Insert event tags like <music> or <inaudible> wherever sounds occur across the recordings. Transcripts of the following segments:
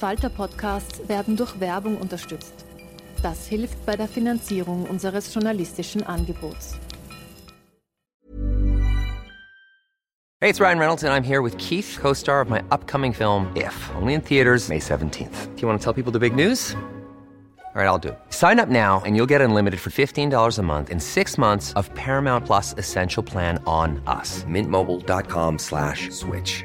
slash arena. Falter-Podcasts werden durch Werbung unterstützt. Das hilft bei der Finanzierung unseres journalistischen Angebots. Hey, it's Ryan Reynolds and I'm here with Keith, co-star of my upcoming film If, only in theaters May 17th. Do you want to tell people the big news? All right, I'll do. Sign up now and you'll get unlimited for $15 a month and six months of Paramount Plus Essential Plan on us. Mintmobile.com slash switch.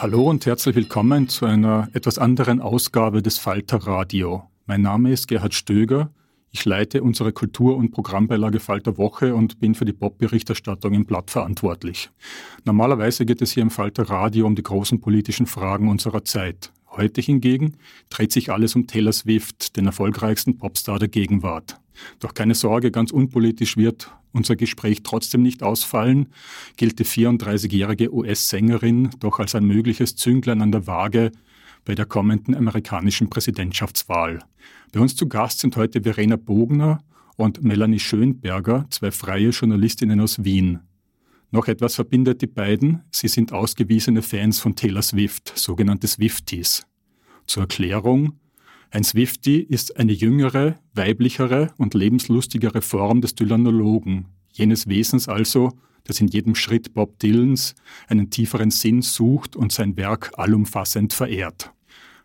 Hallo und herzlich willkommen zu einer etwas anderen Ausgabe des Falter Radio. Mein Name ist Gerhard Stöger. Ich leite unsere Kultur- und Programmbeilage Falter Woche und bin für die Pop-Berichterstattung im Blatt verantwortlich. Normalerweise geht es hier im Falter Radio um die großen politischen Fragen unserer Zeit. Heute hingegen dreht sich alles um Taylor Swift, den erfolgreichsten Popstar der Gegenwart. Doch keine Sorge, ganz unpolitisch wird unser Gespräch trotzdem nicht ausfallen, gilt die 34-jährige US-Sängerin doch als ein mögliches Zünglein an der Waage bei der kommenden amerikanischen Präsidentschaftswahl. Bei uns zu Gast sind heute Verena Bogner und Melanie Schönberger, zwei freie Journalistinnen aus Wien. Noch etwas verbindet die beiden. Sie sind ausgewiesene Fans von Taylor Swift, sogenannte Swifties. Zur Erklärung. Ein Swiftie ist eine jüngere, weiblichere und lebenslustigere Form des Dylanologen, jenes Wesens also, das in jedem Schritt Bob Dylans einen tieferen Sinn sucht und sein Werk allumfassend verehrt.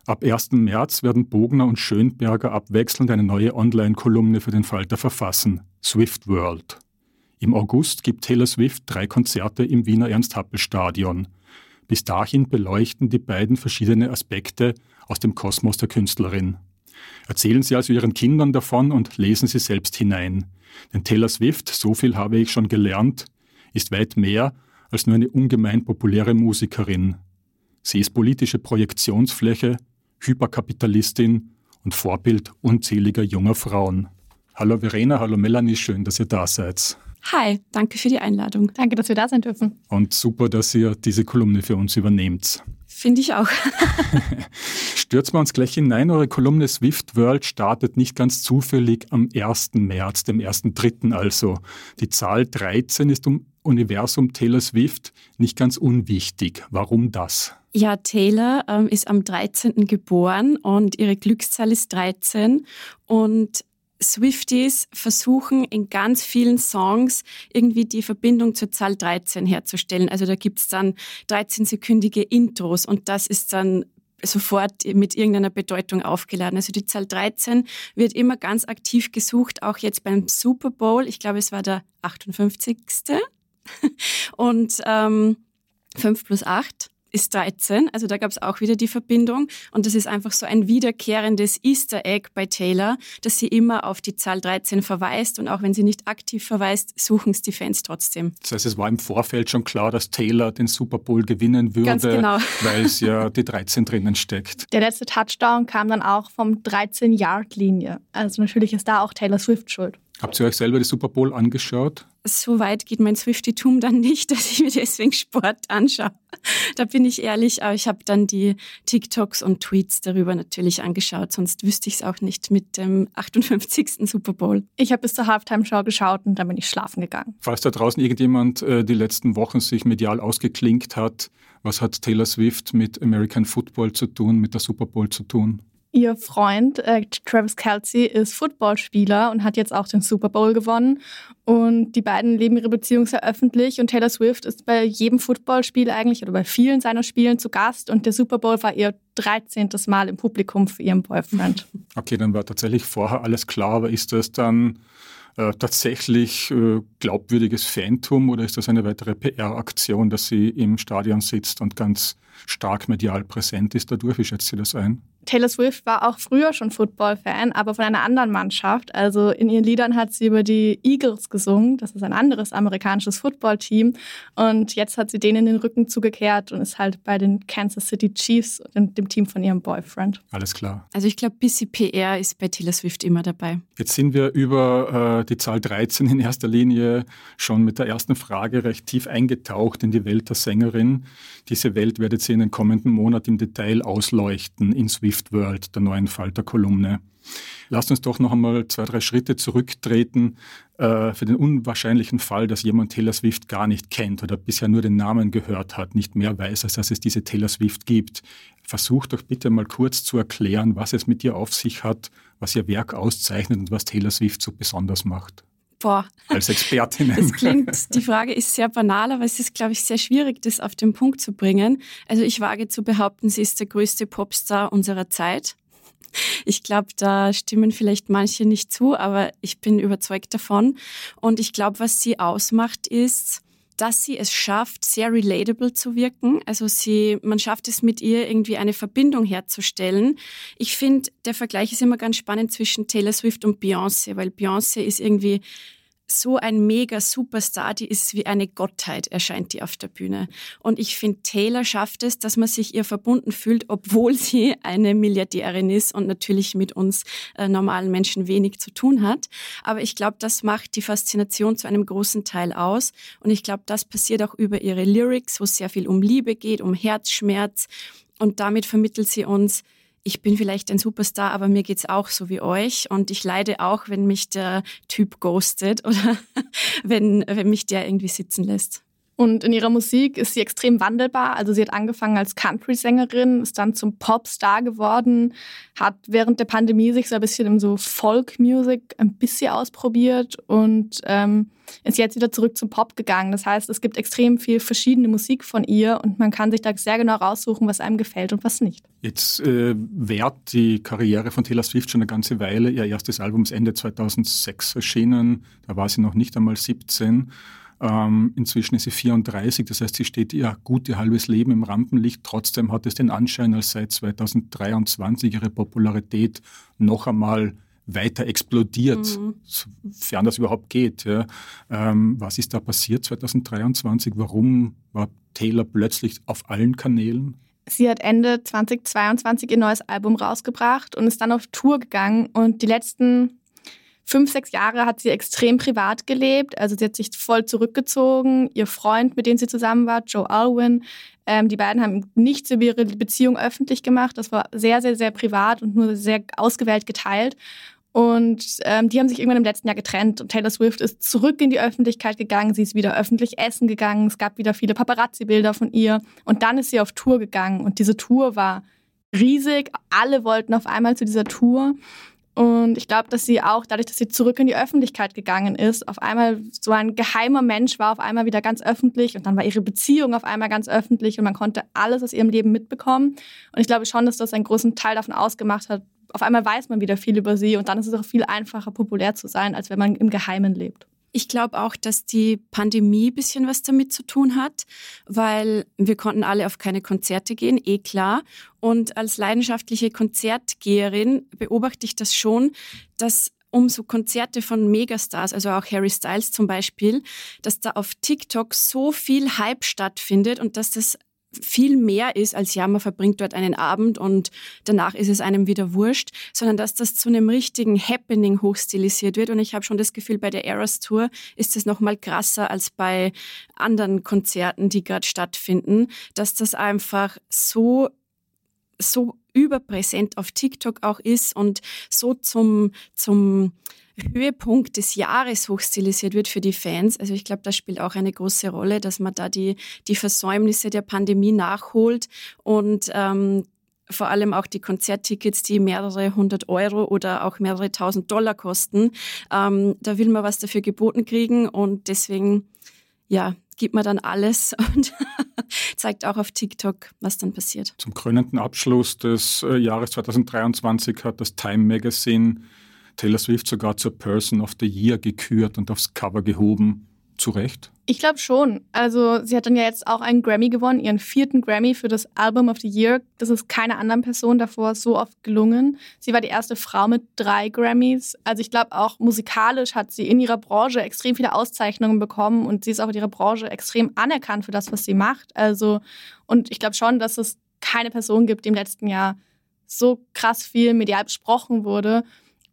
Ab 1. März werden Bogner und Schönberger abwechselnd eine neue Online-Kolumne für den Falter verfassen, Swift World. Im August gibt Taylor Swift drei Konzerte im Wiener Ernst-Happel-Stadion. Bis dahin beleuchten die beiden verschiedene Aspekte aus dem Kosmos der Künstlerin. Erzählen Sie also Ihren Kindern davon und lesen Sie selbst hinein. Denn Taylor Swift, so viel habe ich schon gelernt, ist weit mehr als nur eine ungemein populäre Musikerin. Sie ist politische Projektionsfläche, Hyperkapitalistin und Vorbild unzähliger junger Frauen. Hallo Verena, hallo Melanie, schön, dass ihr da seid. Hi, danke für die Einladung. Danke, dass wir da sein dürfen. Und super, dass ihr diese Kolumne für uns übernehmt. Finde ich auch. <laughs> Stürzen wir uns gleich hinein. Eure Kolumne Swift World startet nicht ganz zufällig am 1. März, dem 1.3. also. Die Zahl 13 ist um Universum Taylor Swift nicht ganz unwichtig. Warum das? Ja, Taylor ähm, ist am 13. geboren und ihre Glückszahl ist 13 und Swifties versuchen in ganz vielen Songs irgendwie die Verbindung zur Zahl 13 herzustellen. Also da gibt es dann 13-sekündige Intros und das ist dann sofort mit irgendeiner Bedeutung aufgeladen. Also die Zahl 13 wird immer ganz aktiv gesucht, auch jetzt beim Super Bowl. Ich glaube, es war der 58. <laughs> Und ähm, 5 plus 8 ist 13, also da gab es auch wieder die Verbindung und das ist einfach so ein wiederkehrendes Easter Egg bei Taylor, dass sie immer auf die Zahl 13 verweist und auch wenn sie nicht aktiv verweist, suchen es die Fans trotzdem. Das heißt, es war im Vorfeld schon klar, dass Taylor den Super Bowl gewinnen würde, Ganz genau. <laughs> weil es ja die 13 drinnen steckt. Der letzte Touchdown kam dann auch vom 13-Yard-Linie. Also natürlich ist da auch Taylor Swift schuld. Habt ihr euch selber die Super Bowl angeschaut? So weit geht mein Swifty-Tum dann nicht, <laughs> dass ich mir deswegen Sport anschaue. Da bin ich ehrlich, aber ich habe dann die TikToks und Tweets darüber natürlich angeschaut, sonst wüsste ich es auch nicht mit dem 58. Super Bowl. Ich habe bis zur Halftime-Show geschaut und dann bin ich schlafen gegangen. Falls da draußen irgendjemand äh, die letzten Wochen sich medial ausgeklinkt hat, was hat Taylor Swift mit American Football zu tun, mit der Super Bowl zu tun? Ihr Freund äh, Travis Kelsey ist Footballspieler und hat jetzt auch den Super Bowl gewonnen. Und die beiden leben ihre Beziehung sehr öffentlich. Und Taylor Swift ist bei jedem Footballspiel eigentlich oder bei vielen seiner Spielen zu Gast. Und der Super Bowl war ihr 13. Mal im Publikum für ihren Boyfriend. Okay, dann war tatsächlich vorher alles klar. Aber ist das dann äh, tatsächlich äh, glaubwürdiges Phantom oder ist das eine weitere PR-Aktion, dass sie im Stadion sitzt und ganz stark medial präsent ist dadurch? Wie schätzt sie das ein? Taylor Swift war auch früher schon Football-Fan, aber von einer anderen Mannschaft. Also in ihren Liedern hat sie über die Eagles gesungen. Das ist ein anderes amerikanisches Football-Team. Und jetzt hat sie denen den Rücken zugekehrt und ist halt bei den Kansas City Chiefs, dem, dem Team von ihrem Boyfriend. Alles klar. Also ich glaube, bisschen PR ist bei Taylor Swift immer dabei. Jetzt sind wir über äh, die Zahl 13 in erster Linie schon mit der ersten Frage recht tief eingetaucht in die Welt der Sängerin. Diese Welt werdet ihr in den kommenden Monaten im Detail ausleuchten in Swift World, der neuen Falter-Kolumne. Lasst uns doch noch einmal zwei, drei Schritte zurücktreten äh, für den unwahrscheinlichen Fall, dass jemand Taylor Swift gar nicht kennt oder bisher nur den Namen gehört hat, nicht mehr weiß, als dass es diese Taylor Swift gibt. Versucht doch bitte mal kurz zu erklären, was es mit ihr auf sich hat, was ihr Werk auszeichnet und was Taylor Swift so besonders macht. Boah. Als Expertin. Es klingt, die Frage ist sehr banal, aber es ist, glaube ich, sehr schwierig, das auf den Punkt zu bringen. Also ich wage zu behaupten, sie ist der größte Popstar unserer Zeit. Ich glaube, da stimmen vielleicht manche nicht zu, aber ich bin überzeugt davon. Und ich glaube, was sie ausmacht, ist, dass sie es schafft, sehr relatable zu wirken. Also sie, man schafft es mit ihr irgendwie eine Verbindung herzustellen. Ich finde, der Vergleich ist immer ganz spannend zwischen Taylor Swift und Beyoncé, weil Beyoncé ist irgendwie so ein mega Superstar, die ist wie eine Gottheit, erscheint die auf der Bühne. Und ich finde, Taylor schafft es, dass man sich ihr verbunden fühlt, obwohl sie eine Milliardärin ist und natürlich mit uns äh, normalen Menschen wenig zu tun hat. Aber ich glaube, das macht die Faszination zu einem großen Teil aus. Und ich glaube, das passiert auch über ihre Lyrics, wo es sehr viel um Liebe geht, um Herzschmerz. Und damit vermittelt sie uns, ich bin vielleicht ein Superstar, aber mir geht's auch so wie euch und ich leide auch, wenn mich der Typ ghostet oder <laughs> wenn, wenn mich der irgendwie sitzen lässt. Und in ihrer Musik ist sie extrem wandelbar. Also sie hat angefangen als Country-Sängerin, ist dann zum Popstar geworden, hat während der Pandemie sich so ein bisschen in so Folk-Music ein bisschen ausprobiert und ähm, ist jetzt wieder zurück zum Pop gegangen. Das heißt, es gibt extrem viel verschiedene Musik von ihr und man kann sich da sehr genau raussuchen, was einem gefällt und was nicht. Jetzt äh, währt die Karriere von Taylor Swift schon eine ganze Weile. Ihr erstes Album ist Ende 2006 erschienen. Da war sie noch nicht einmal 17. Ähm, inzwischen ist sie 34, das heißt, sie steht ihr gut ihr halbes Leben im Rampenlicht. Trotzdem hat es den Anschein, als seit 2023 ihre Popularität noch einmal weiter explodiert, mhm. sofern das überhaupt geht. Ja. Ähm, was ist da passiert 2023? Warum war Taylor plötzlich auf allen Kanälen? Sie hat Ende 2022 ihr neues Album rausgebracht und ist dann auf Tour gegangen. Und die letzten fünf, sechs Jahre hat sie extrem privat gelebt. Also sie hat sich voll zurückgezogen. Ihr Freund, mit dem sie zusammen war, Joe Alwyn, ähm, die beiden haben nichts über ihre Beziehung öffentlich gemacht. Das war sehr, sehr, sehr privat und nur sehr ausgewählt geteilt. Und ähm, die haben sich irgendwann im letzten Jahr getrennt und Taylor Swift ist zurück in die Öffentlichkeit gegangen. Sie ist wieder öffentlich essen gegangen. Es gab wieder viele Paparazzi-Bilder von ihr. Und dann ist sie auf Tour gegangen. Und diese Tour war riesig. Alle wollten auf einmal zu dieser Tour. Und ich glaube, dass sie auch, dadurch, dass sie zurück in die Öffentlichkeit gegangen ist, auf einmal so ein geheimer Mensch war, auf einmal wieder ganz öffentlich und dann war ihre Beziehung auf einmal ganz öffentlich und man konnte alles aus ihrem Leben mitbekommen. Und ich glaube schon, dass das einen großen Teil davon ausgemacht hat. Auf einmal weiß man wieder viel über sie und dann ist es auch viel einfacher, populär zu sein, als wenn man im Geheimen lebt. Ich glaube auch, dass die Pandemie ein bisschen was damit zu tun hat, weil wir konnten alle auf keine Konzerte gehen, eh klar. Und als leidenschaftliche Konzertgeherin beobachte ich das schon, dass um so Konzerte von Megastars, also auch Harry Styles zum Beispiel, dass da auf TikTok so viel Hype stattfindet und dass das viel mehr ist als ja, man verbringt dort einen Abend und danach ist es einem wieder wurscht, sondern dass das zu einem richtigen Happening hochstilisiert wird. Und ich habe schon das Gefühl, bei der Eras Tour ist es noch mal krasser als bei anderen Konzerten, die gerade stattfinden, dass das einfach so so überpräsent auf TikTok auch ist und so zum, zum Höhepunkt des Jahres hochstilisiert wird für die Fans. Also ich glaube, das spielt auch eine große Rolle, dass man da die, die Versäumnisse der Pandemie nachholt und ähm, vor allem auch die Konzerttickets, die mehrere hundert Euro oder auch mehrere tausend Dollar kosten. Ähm, da will man was dafür geboten kriegen und deswegen, ja, gibt man dann alles <laughs> und zeigt auch auf TikTok, was dann passiert. Zum krönenden Abschluss des äh, Jahres 2023 hat das Time Magazine Taylor Swift sogar zur Person of the Year gekürt und aufs Cover gehoben. Zu Recht? Ich glaube schon. Also sie hat dann ja jetzt auch einen Grammy gewonnen, ihren vierten Grammy für das Album of the Year. Das ist keiner anderen Person davor so oft gelungen. Sie war die erste Frau mit drei Grammys. Also ich glaube auch musikalisch hat sie in ihrer Branche extrem viele Auszeichnungen bekommen und sie ist auch in ihrer Branche extrem anerkannt für das, was sie macht. Also und ich glaube schon, dass es keine Person gibt, die im letzten Jahr so krass viel medial besprochen wurde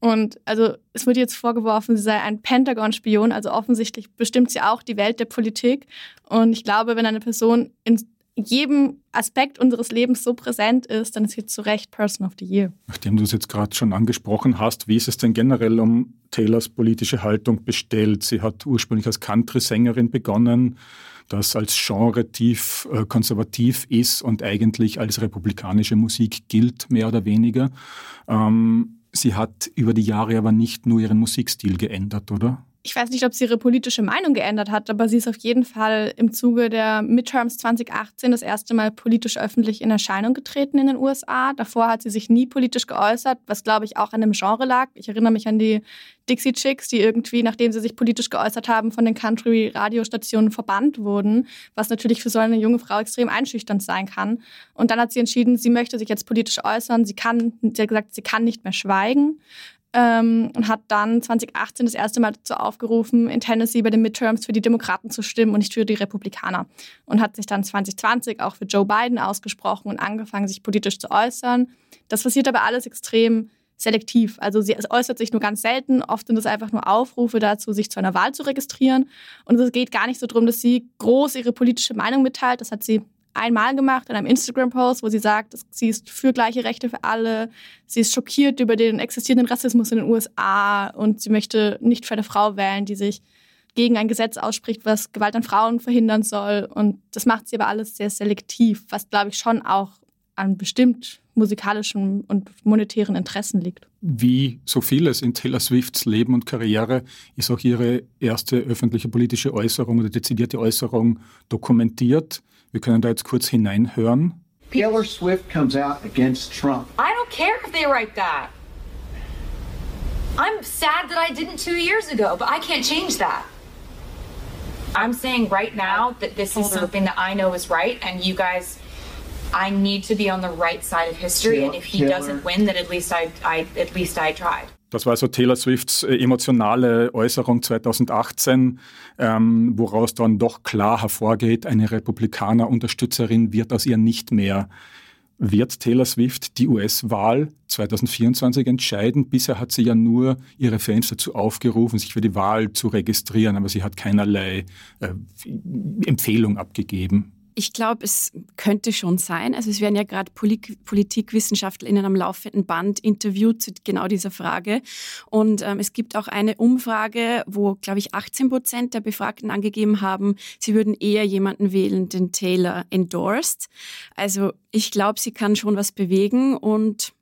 und also es wird jetzt vorgeworfen, sie sei ein Pentagon-Spion, also offensichtlich bestimmt sie auch die Welt der Politik. Und ich glaube, wenn eine Person in jedem Aspekt unseres Lebens so präsent ist, dann ist sie zu Recht Person of the Year. Nachdem du es jetzt gerade schon angesprochen hast, wie ist es denn generell um Taylors politische Haltung bestellt? Sie hat ursprünglich als Country-Sängerin begonnen, das als Genre tief äh, konservativ ist und eigentlich als republikanische Musik gilt, mehr oder weniger. Ähm, Sie hat über die Jahre aber nicht nur ihren Musikstil geändert, oder? Ich weiß nicht, ob sie ihre politische Meinung geändert hat, aber sie ist auf jeden Fall im Zuge der Midterms 2018 das erste Mal politisch öffentlich in Erscheinung getreten in den USA. Davor hat sie sich nie politisch geäußert, was glaube ich auch an dem Genre lag. Ich erinnere mich an die Dixie Chicks, die irgendwie, nachdem sie sich politisch geäußert haben, von den Country-Radiostationen verbannt wurden, was natürlich für so eine junge Frau extrem einschüchternd sein kann. Und dann hat sie entschieden, sie möchte sich jetzt politisch äußern. Sie kann, sie hat gesagt, sie kann nicht mehr schweigen ähm, und hat dann 2018 das erste Mal dazu aufgerufen, in Tennessee bei den Midterms für die Demokraten zu stimmen und nicht für die Republikaner. Und hat sich dann 2020 auch für Joe Biden ausgesprochen und angefangen, sich politisch zu äußern. Das passiert aber alles extrem selektiv. Also sie äußert sich nur ganz selten. Oft sind es einfach nur Aufrufe dazu, sich zu einer Wahl zu registrieren. Und es geht gar nicht so darum, dass sie groß ihre politische Meinung mitteilt. Das hat sie einmal gemacht in einem Instagram-Post, wo sie sagt, sie ist für gleiche Rechte für alle. Sie ist schockiert über den existierenden Rassismus in den USA und sie möchte nicht für eine Frau wählen, die sich gegen ein Gesetz ausspricht, was Gewalt an Frauen verhindern soll. Und das macht sie aber alles sehr selektiv, was, glaube ich, schon auch an bestimmt musikalischen und monetären Interessen liegt. Wie so vieles in Taylor Swifts Leben und Karriere ist auch ihre erste öffentliche politische Äußerung oder dezidierte Äußerung dokumentiert. Wir können da jetzt kurz hineinhören. Taylor Swift comes out against Trump. I don't care if they write that. I'm sad that I didn't two years ago, but I can't change that. I'm saying right now that this is something that I know is right, and you guys, I need to be on the right side of history. And if he doesn't win, then at least I, I at least I tried. Das war also Taylor Swifts äh, emotionale Äußerung 2018, ähm, woraus dann doch klar hervorgeht, eine Republikaner-Unterstützerin wird aus ihr nicht mehr. Wird Taylor Swift die US-Wahl 2024 entscheiden? Bisher hat sie ja nur ihre Fans dazu aufgerufen, sich für die Wahl zu registrieren, aber sie hat keinerlei äh, Empfehlung abgegeben. Ich glaube, es könnte schon sein. Also es werden ja gerade Polit Politikwissenschaftler in einem laufenden Band interviewt zu genau dieser Frage. Und ähm, es gibt auch eine Umfrage, wo, glaube ich, 18 Prozent der Befragten angegeben haben, sie würden eher jemanden wählen, den Taylor endorsed. Also ich glaube, sie kann schon was bewegen und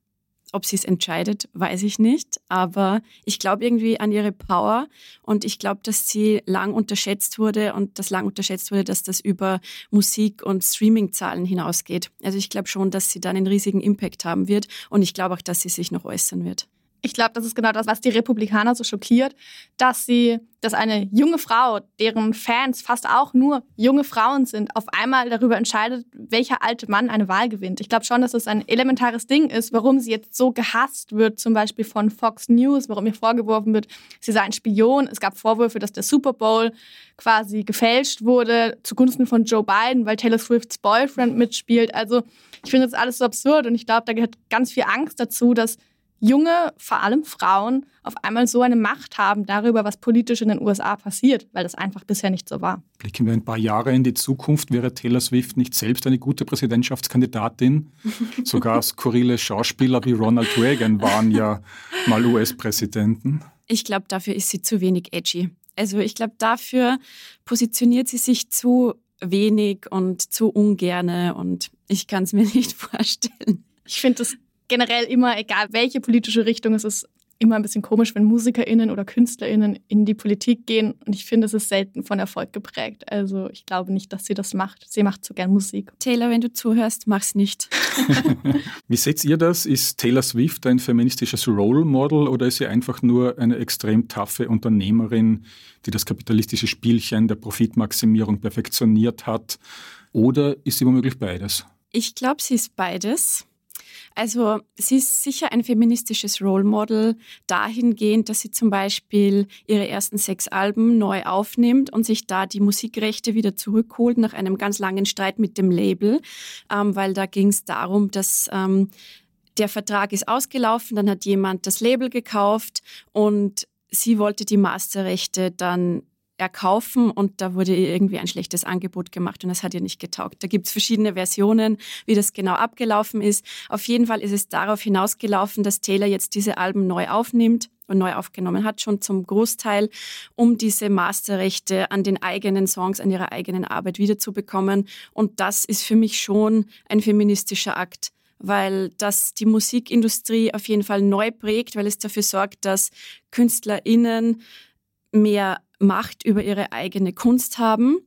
ob sie es entscheidet, weiß ich nicht. Aber ich glaube irgendwie an ihre Power und ich glaube, dass sie lang unterschätzt wurde und dass lang unterschätzt wurde, dass das über Musik- und Streaming-Zahlen hinausgeht. Also ich glaube schon, dass sie dann einen riesigen Impact haben wird und ich glaube auch, dass sie sich noch äußern wird. Ich glaube, das ist genau das, was die Republikaner so schockiert, dass sie, dass eine junge Frau, deren Fans fast auch nur junge Frauen sind, auf einmal darüber entscheidet, welcher alte Mann eine Wahl gewinnt. Ich glaube schon, dass es ein elementares Ding ist, warum sie jetzt so gehasst wird, zum Beispiel von Fox News, warum ihr vorgeworfen wird, sie sei ein Spion. Es gab Vorwürfe, dass der Super Bowl quasi gefälscht wurde zugunsten von Joe Biden, weil Taylor Swifts Boyfriend mitspielt. Also ich finde das alles so absurd und ich glaube, da gehört ganz viel Angst dazu, dass junge, vor allem Frauen, auf einmal so eine Macht haben darüber, was politisch in den USA passiert, weil das einfach bisher nicht so war. Blicken wir ein paar Jahre in die Zukunft. Wäre Taylor Swift nicht selbst eine gute Präsidentschaftskandidatin? <laughs> Sogar skurrile Schauspieler wie Ronald Reagan waren ja mal US-Präsidenten. Ich glaube, dafür ist sie zu wenig edgy. Also ich glaube, dafür positioniert sie sich zu wenig und zu ungerne und ich kann es mir nicht <laughs> vorstellen. Ich finde das generell immer, egal welche politische Richtung es ist, immer ein bisschen komisch, wenn MusikerInnen oder KünstlerInnen in die Politik gehen. Und ich finde, es ist selten von Erfolg geprägt. Also ich glaube nicht, dass sie das macht. Sie macht so gern Musik. Taylor, wenn du zuhörst, mach's nicht. <laughs> Wie seht ihr das? Ist Taylor Swift ein feministisches Role Model oder ist sie einfach nur eine extrem taffe Unternehmerin, die das kapitalistische Spielchen der Profitmaximierung perfektioniert hat? Oder ist sie womöglich beides? Ich glaube, sie ist beides. Also sie ist sicher ein feministisches Role Model dahingehend, dass sie zum Beispiel ihre ersten sechs Alben neu aufnimmt und sich da die Musikrechte wieder zurückholt nach einem ganz langen Streit mit dem Label, ähm, weil da ging es darum, dass ähm, der Vertrag ist ausgelaufen, dann hat jemand das Label gekauft und sie wollte die Masterrechte dann erkaufen und da wurde ihr irgendwie ein schlechtes Angebot gemacht und das hat ihr nicht getaugt. Da gibt es verschiedene Versionen, wie das genau abgelaufen ist. Auf jeden Fall ist es darauf hinausgelaufen, dass Taylor jetzt diese Alben neu aufnimmt und neu aufgenommen hat, schon zum Großteil, um diese Masterrechte an den eigenen Songs, an ihrer eigenen Arbeit wiederzubekommen. Und das ist für mich schon ein feministischer Akt weil das die Musikindustrie auf jeden Fall neu prägt, weil es dafür sorgt, dass KünstlerInnen mehr Macht über ihre eigene Kunst haben.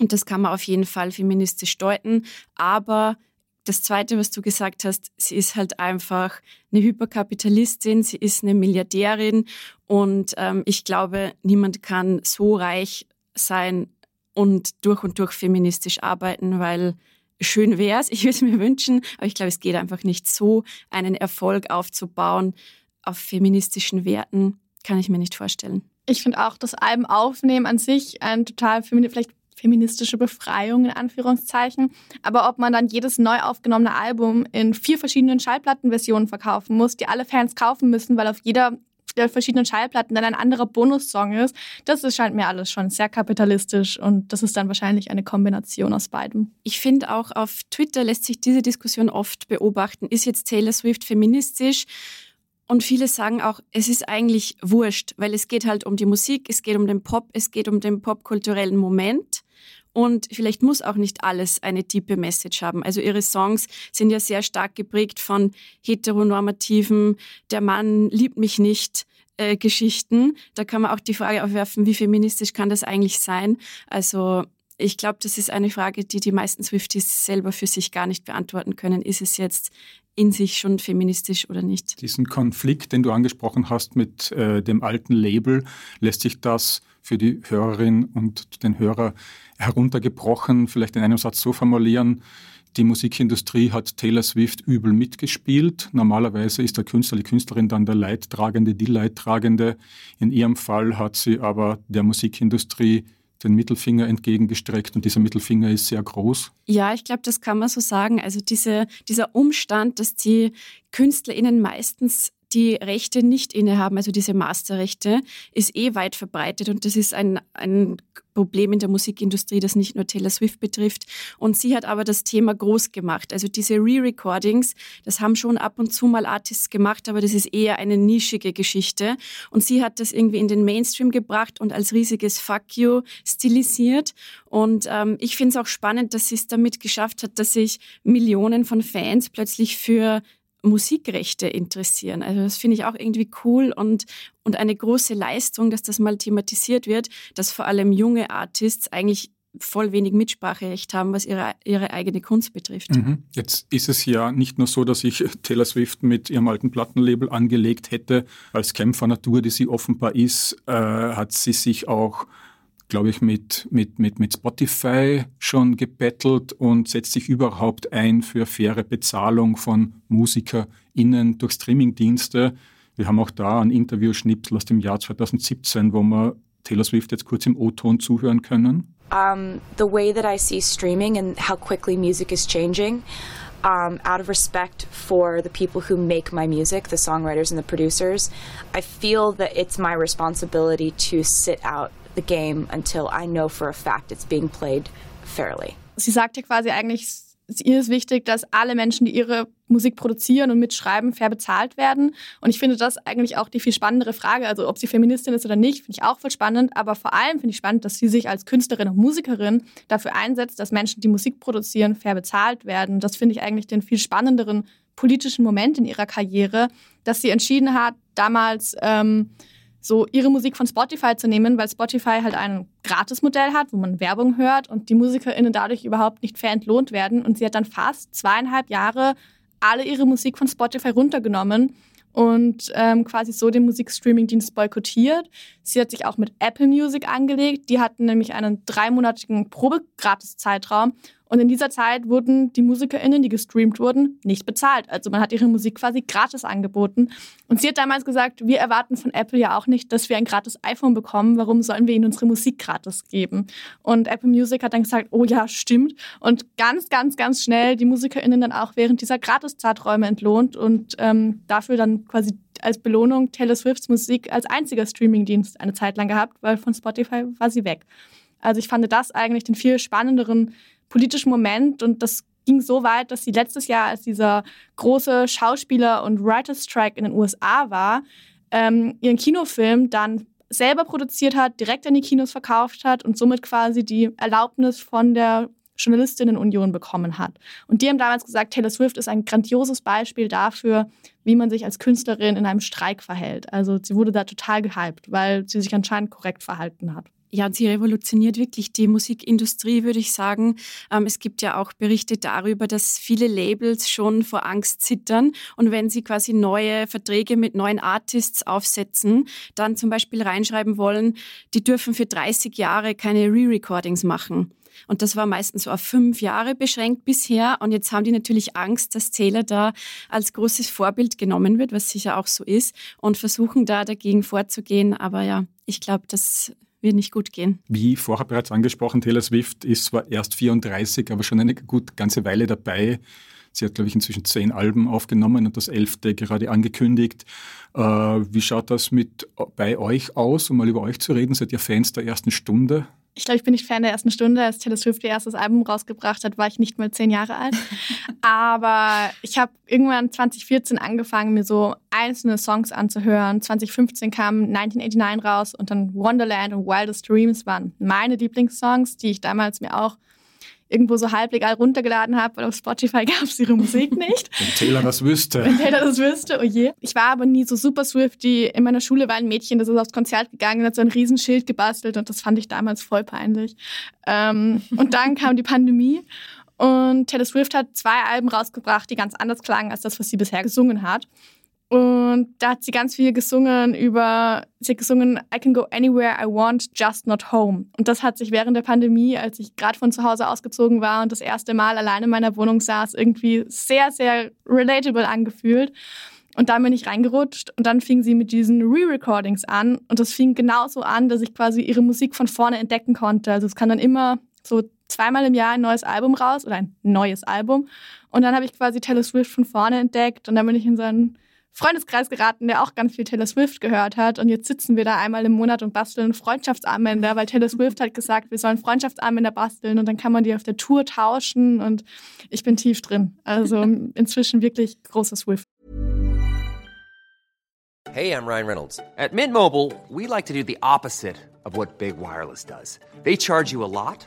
Und das kann man auf jeden Fall feministisch deuten. Aber das Zweite, was du gesagt hast, sie ist halt einfach eine Hyperkapitalistin, sie ist eine Milliardärin und ähm, ich glaube, niemand kann so reich sein und durch und durch feministisch arbeiten, weil schön wäre es, <laughs> ich würde es mir wünschen, aber ich glaube, es geht einfach nicht so, einen Erfolg aufzubauen auf feministischen Werten, kann ich mir nicht vorstellen. Ich finde auch das Alben aufnehmen an sich ein total vielleicht feministische Befreiung in Anführungszeichen. Aber ob man dann jedes neu aufgenommene Album in vier verschiedenen Schallplattenversionen verkaufen muss, die alle Fans kaufen müssen, weil auf jeder der verschiedenen Schallplatten dann ein anderer Bonussong ist, das ist, scheint mir alles schon sehr kapitalistisch und das ist dann wahrscheinlich eine Kombination aus beidem. Ich finde auch auf Twitter lässt sich diese Diskussion oft beobachten. Ist jetzt Taylor Swift feministisch? Und viele sagen auch, es ist eigentlich wurscht, weil es geht halt um die Musik, es geht um den Pop, es geht um den popkulturellen Moment. Und vielleicht muss auch nicht alles eine tiefe Message haben. Also ihre Songs sind ja sehr stark geprägt von heteronormativen, der Mann liebt mich nicht, äh, Geschichten. Da kann man auch die Frage aufwerfen, wie feministisch kann das eigentlich sein? Also ich glaube, das ist eine Frage, die die meisten Swifties selber für sich gar nicht beantworten können. Ist es jetzt in sich schon feministisch oder nicht? Diesen Konflikt, den du angesprochen hast mit äh, dem alten Label, lässt sich das für die Hörerin und den Hörer heruntergebrochen vielleicht in einem Satz so formulieren, die Musikindustrie hat Taylor Swift übel mitgespielt. Normalerweise ist der Künstler, die Künstlerin dann der Leidtragende, die Leidtragende. In ihrem Fall hat sie aber der Musikindustrie den Mittelfinger entgegengestreckt und dieser Mittelfinger ist sehr groß. Ja, ich glaube, das kann man so sagen. Also diese, dieser Umstand, dass die KünstlerInnen meistens die Rechte nicht innehaben, also diese Masterrechte, ist eh weit verbreitet und das ist ein, ein Problem in der Musikindustrie, das nicht nur Taylor Swift betrifft. Und sie hat aber das Thema groß gemacht. Also diese Re-Recordings, das haben schon ab und zu mal Artists gemacht, aber das ist eher eine nischige Geschichte. Und sie hat das irgendwie in den Mainstream gebracht und als riesiges Fuck you stilisiert. Und ähm, ich finde es auch spannend, dass sie es damit geschafft hat, dass sich Millionen von Fans plötzlich für Musikrechte interessieren. Also das finde ich auch irgendwie cool und, und eine große Leistung, dass das mal thematisiert wird, dass vor allem junge Artists eigentlich voll wenig Mitspracherecht haben, was ihre, ihre eigene Kunst betrifft. Mhm. Jetzt ist es ja nicht nur so, dass sich <laughs> Taylor Swift mit ihrem alten Plattenlabel angelegt hätte. Als Kämpfernatur, die sie offenbar ist, äh, hat sie sich auch glaube ich, mit, mit, mit, mit Spotify schon gebettelt und setzt sich überhaupt ein für faire Bezahlung von MusikerInnen durch Streamingdienste. Wir haben auch da ein Interview-Schnipsel aus dem Jahr 2017, wo wir Taylor Swift jetzt kurz im O-Ton zuhören können. Um, the way that I see streaming and how quickly music is changing, um, out of respect for the people who make my music, the songwriters and the producers, I feel that it's my responsibility to sit out the game until I know for a fact it's being played fairly. Sie sagt ja quasi eigentlich, ihr ist wichtig, dass alle Menschen, die ihre Musik produzieren und mitschreiben, fair bezahlt werden. Und ich finde das eigentlich auch die viel spannendere Frage. Also ob sie Feministin ist oder nicht, finde ich auch voll spannend. Aber vor allem finde ich spannend, dass sie sich als Künstlerin und Musikerin dafür einsetzt, dass Menschen, die Musik produzieren, fair bezahlt werden. Das finde ich eigentlich den viel spannenderen politischen Moment in ihrer Karriere, dass sie entschieden hat, damals ähm, so ihre Musik von Spotify zu nehmen, weil Spotify halt ein Gratismodell hat, wo man Werbung hört und die MusikerInnen dadurch überhaupt nicht fair entlohnt werden. Und sie hat dann fast zweieinhalb Jahre alle ihre Musik von Spotify runtergenommen und ähm, quasi so den Musikstreaming-Dienst boykottiert. Sie hat sich auch mit Apple Music angelegt. Die hatten nämlich einen dreimonatigen Probegratiszeitraum und in dieser Zeit wurden die MusikerInnen, die gestreamt wurden, nicht bezahlt. Also man hat ihre Musik quasi gratis angeboten. Und sie hat damals gesagt, wir erwarten von Apple ja auch nicht, dass wir ein gratis iPhone bekommen. Warum sollen wir ihnen unsere Musik gratis geben? Und Apple Music hat dann gesagt, oh ja, stimmt. Und ganz, ganz, ganz schnell die MusikerInnen dann auch während dieser Gratiszeiträume entlohnt und ähm, dafür dann quasi als Belohnung Taylor Swifts Musik als einziger Streamingdienst eine Zeit lang gehabt, weil von Spotify war sie weg. Also ich fand das eigentlich den viel spannenderen politischen Moment und das ging so weit, dass sie letztes Jahr, als dieser große Schauspieler- und Writers Strike in den USA war, ähm, ihren Kinofilm dann selber produziert hat, direkt an die Kinos verkauft hat und somit quasi die Erlaubnis von der Journalistinnenunion bekommen hat. Und die haben damals gesagt, Taylor Swift ist ein grandioses Beispiel dafür, wie man sich als Künstlerin in einem Streik verhält. Also sie wurde da total gehypt, weil sie sich anscheinend korrekt verhalten hat ja, sie revolutioniert wirklich die Musikindustrie, würde ich sagen. Ähm, es gibt ja auch Berichte darüber, dass viele Labels schon vor Angst zittern und wenn sie quasi neue Verträge mit neuen Artists aufsetzen, dann zum Beispiel reinschreiben wollen, die dürfen für 30 Jahre keine Re-Recordings machen. Und das war meistens so auf fünf Jahre beschränkt bisher. Und jetzt haben die natürlich Angst, dass Taylor da als großes Vorbild genommen wird, was sicher auch so ist, und versuchen da dagegen vorzugehen. Aber ja, ich glaube, das wird nicht gut gehen. Wie vorher bereits angesprochen, Taylor Swift ist zwar erst 34, aber schon eine gut ganze Weile dabei. Sie hat, glaube ich, inzwischen zehn Alben aufgenommen und das elfte gerade angekündigt. Äh, wie schaut das mit bei euch aus, um mal über euch zu reden? Seid ihr Fans der ersten Stunde? Ich glaube, ich bin nicht Fan der ersten Stunde. Als Taylor Swift ihr erstes Album rausgebracht hat, war ich nicht mal zehn Jahre alt. <laughs> Aber ich habe irgendwann 2014 angefangen, mir so einzelne Songs anzuhören. 2015 kam 1989 raus und dann Wonderland und Wildest Dreams waren meine Lieblingssongs, die ich damals mir auch irgendwo so halblegal runtergeladen habe, weil auf Spotify <laughs> gab es ihre Musik nicht. Wenn Taylor das wüsste. Wenn Taylor das wüsste, oh je. Ich war aber nie so super Swifty. In meiner Schule war ein Mädchen, das ist aufs Konzert gegangen und hat so ein Riesenschild gebastelt und das fand ich damals voll peinlich. Ähm, und dann kam die Pandemie und Taylor Swift hat zwei Alben rausgebracht, die ganz anders klangen als das, was sie bisher gesungen hat. Und da hat sie ganz viel gesungen über, sie hat gesungen, I can go anywhere I want, just not home. Und das hat sich während der Pandemie, als ich gerade von zu Hause ausgezogen war und das erste Mal allein in meiner Wohnung saß, irgendwie sehr, sehr relatable angefühlt. Und da bin ich reingerutscht und dann fing sie mit diesen Re-Recordings an. Und das fing genauso an, dass ich quasi ihre Musik von vorne entdecken konnte. Also es kann dann immer so zweimal im Jahr ein neues Album raus oder ein neues Album. Und dann habe ich quasi Taylor Swift von vorne entdeckt und dann bin ich in so einen Freundeskreis geraten, der auch ganz viel Taylor Swift gehört hat. Und jetzt sitzen wir da einmal im Monat und basteln Freundschaftsarmbänder, weil Taylor Swift hat gesagt, wir sollen Freundschaftsarmbänder basteln und dann kann man die auf der Tour tauschen. Und ich bin tief drin. Also <laughs> inzwischen wirklich großer Swift. Hey, I'm Ryan Reynolds. At Mint Mobile, we like to do the opposite of what Big Wireless does. They charge you a lot.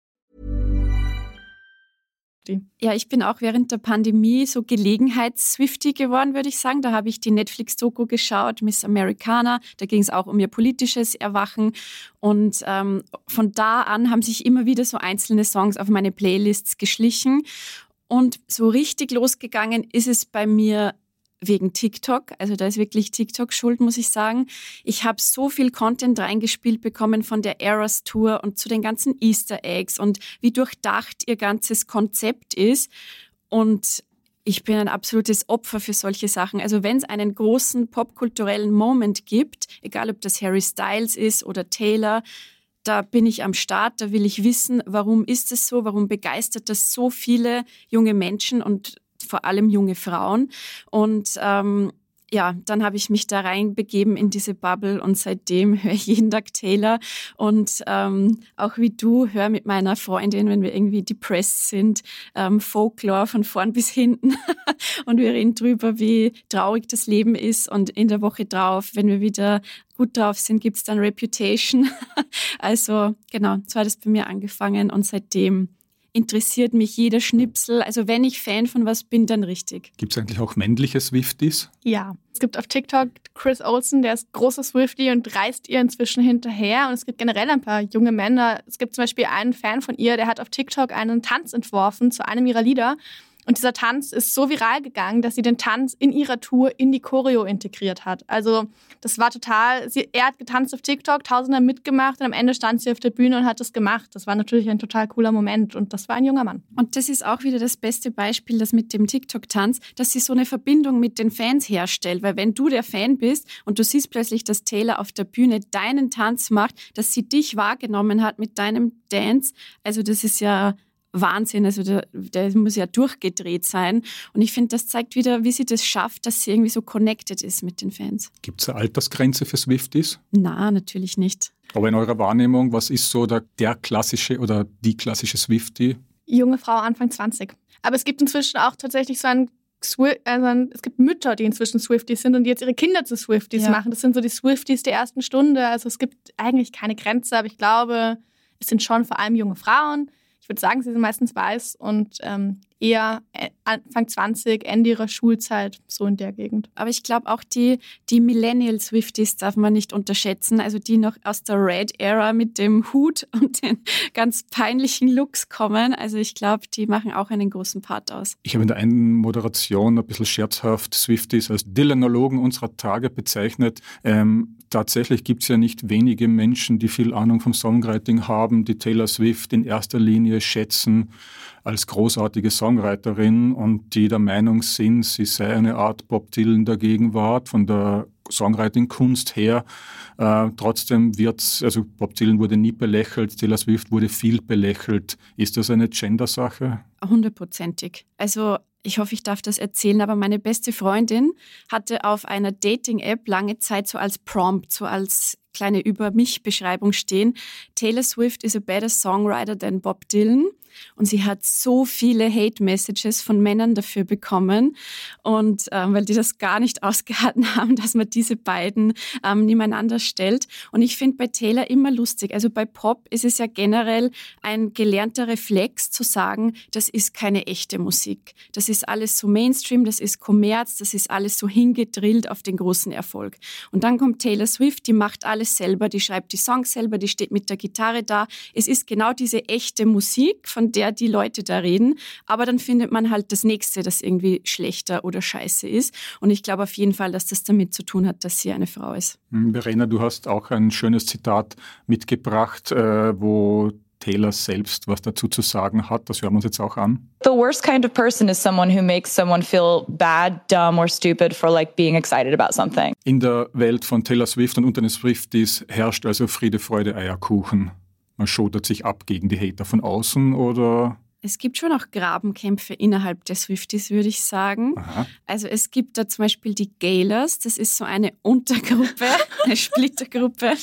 Ja, ich bin auch während der Pandemie so Gelegenheits-Swifty geworden, würde ich sagen. Da habe ich die Netflix-Doku geschaut, Miss Americana. Da ging es auch um ihr politisches Erwachen. Und ähm, von da an haben sich immer wieder so einzelne Songs auf meine Playlists geschlichen. Und so richtig losgegangen ist es bei mir wegen TikTok. Also da ist wirklich TikTok schuld, muss ich sagen. Ich habe so viel Content reingespielt bekommen von der Eras Tour und zu den ganzen Easter Eggs und wie durchdacht ihr ganzes Konzept ist. Und ich bin ein absolutes Opfer für solche Sachen. Also wenn es einen großen popkulturellen Moment gibt, egal ob das Harry Styles ist oder Taylor, da bin ich am Start, da will ich wissen, warum ist es so, warum begeistert das so viele junge Menschen und vor allem junge Frauen. Und ähm, ja, dann habe ich mich da reinbegeben in diese Bubble und seitdem <laughs> höre ich jeden Tag Taylor und ähm, auch wie du höre mit meiner Freundin, wenn wir irgendwie depressed sind, ähm, Folklore von vorn bis hinten <laughs> und wir reden drüber, wie traurig das Leben ist und in der Woche drauf, wenn wir wieder gut drauf sind, gibt es dann Reputation. <laughs> also genau, so hat es bei mir angefangen und seitdem interessiert mich jeder Schnipsel. Also wenn ich Fan von was bin, dann richtig. Gibt es eigentlich auch männliche Swifties? Ja. Es gibt auf TikTok Chris Olsen, der ist großer Swiftie und reist ihr inzwischen hinterher. Und es gibt generell ein paar junge Männer. Es gibt zum Beispiel einen Fan von ihr, der hat auf TikTok einen Tanz entworfen zu einem ihrer Lieder. Und dieser Tanz ist so viral gegangen, dass sie den Tanz in ihrer Tour in die Choreo integriert hat. Also das war total, sie, er hat getanzt auf TikTok, Tausender mitgemacht und am Ende stand sie auf der Bühne und hat das gemacht. Das war natürlich ein total cooler Moment und das war ein junger Mann. Und das ist auch wieder das beste Beispiel, das mit dem TikTok-Tanz, dass sie so eine Verbindung mit den Fans herstellt. Weil wenn du der Fan bist und du siehst plötzlich, dass Taylor auf der Bühne deinen Tanz macht, dass sie dich wahrgenommen hat mit deinem Dance, also das ist ja Wahnsinn. Also der, der muss ja durchgedreht sein. Und ich finde, das zeigt wieder, wie sie das schafft, dass sie irgendwie so connected ist mit den Fans. Gibt es eine Altersgrenze für Swifties? Na, natürlich nicht. Aber in eurer Wahrnehmung, was ist so der, der klassische oder die klassische Swiftie? Junge Frau, Anfang 20. Aber es gibt inzwischen auch tatsächlich so ein also es gibt Mütter, die inzwischen Swifties sind und die jetzt ihre Kinder zu Swifties ja. machen. Das sind so die Swifties der ersten Stunde. Also es gibt eigentlich keine Grenze, aber ich glaube, es sind schon vor allem junge Frauen, würde sagen, sie sind meistens weiß und ähm, eher äh, Anfang 20, Ende ihrer Schulzeit, so in der Gegend. Aber ich glaube auch die, die Millennial Swifties darf man nicht unterschätzen, also die noch aus der Red-Era mit dem Hut <laughs> und den ganz peinlichen Looks kommen. Also ich glaube, die machen auch einen großen Part aus. Ich habe in der einen Moderation ein bisschen scherzhaft Swifties als Dylanologen unserer Tage bezeichnet. Ähm, tatsächlich gibt es ja nicht wenige Menschen, die viel Ahnung vom Songwriting haben, die Taylor Swift in erster Linie schätzen als großartige Songwriterin und die der Meinung sind, sie sei eine Art Bob Dylan der Gegenwart von der Songwriting-Kunst her. Äh, trotzdem wird also Bob Dylan wurde nie belächelt, Taylor Swift wurde viel belächelt. Ist das eine Gender-Sache? Hundertprozentig. Also ich hoffe, ich darf das erzählen, aber meine beste Freundin hatte auf einer Dating-App lange Zeit so als Prompt, so als kleine Über mich-Beschreibung stehen. Taylor Swift is a better songwriter than Bob Dylan. Und sie hat so viele Hate-Messages von Männern dafür bekommen. Und ähm, weil die das gar nicht <laughs> ausgehalten haben, dass man diese beiden ähm, nebeneinander stellt. Und ich finde bei Taylor immer lustig. Also bei Pop ist es ja generell ein gelernter Reflex zu sagen, das ist keine echte Musik. Das ist alles so Mainstream, das ist Kommerz, das ist alles so hingedrillt auf den großen Erfolg. Und dann kommt Taylor Swift, die macht alles selber, die schreibt die Songs selber, die steht mit der Gitarre da. Es ist genau diese echte Musik, von von der die Leute da reden. Aber dann findet man halt das nächste, das irgendwie schlechter oder scheiße ist. Und ich glaube auf jeden Fall, dass das damit zu tun hat, dass sie eine Frau ist. Hm, Verena, du hast auch ein schönes Zitat mitgebracht, äh, wo Taylor selbst was dazu zu sagen hat. Das hören wir uns jetzt auch an. The worst kind of person is someone who makes someone feel bad, dumb or stupid for like being excited about something. In der Welt von Taylor Swift und unter den Swifties herrscht also Friede, Freude, Eierkuchen man schotert sich ab gegen die Hater von außen oder es gibt schon auch Grabenkämpfe innerhalb der Swifties, würde ich sagen. Aha. Also es gibt da zum Beispiel die Gaylers, das ist so eine Untergruppe, <laughs> eine Splittergruppe.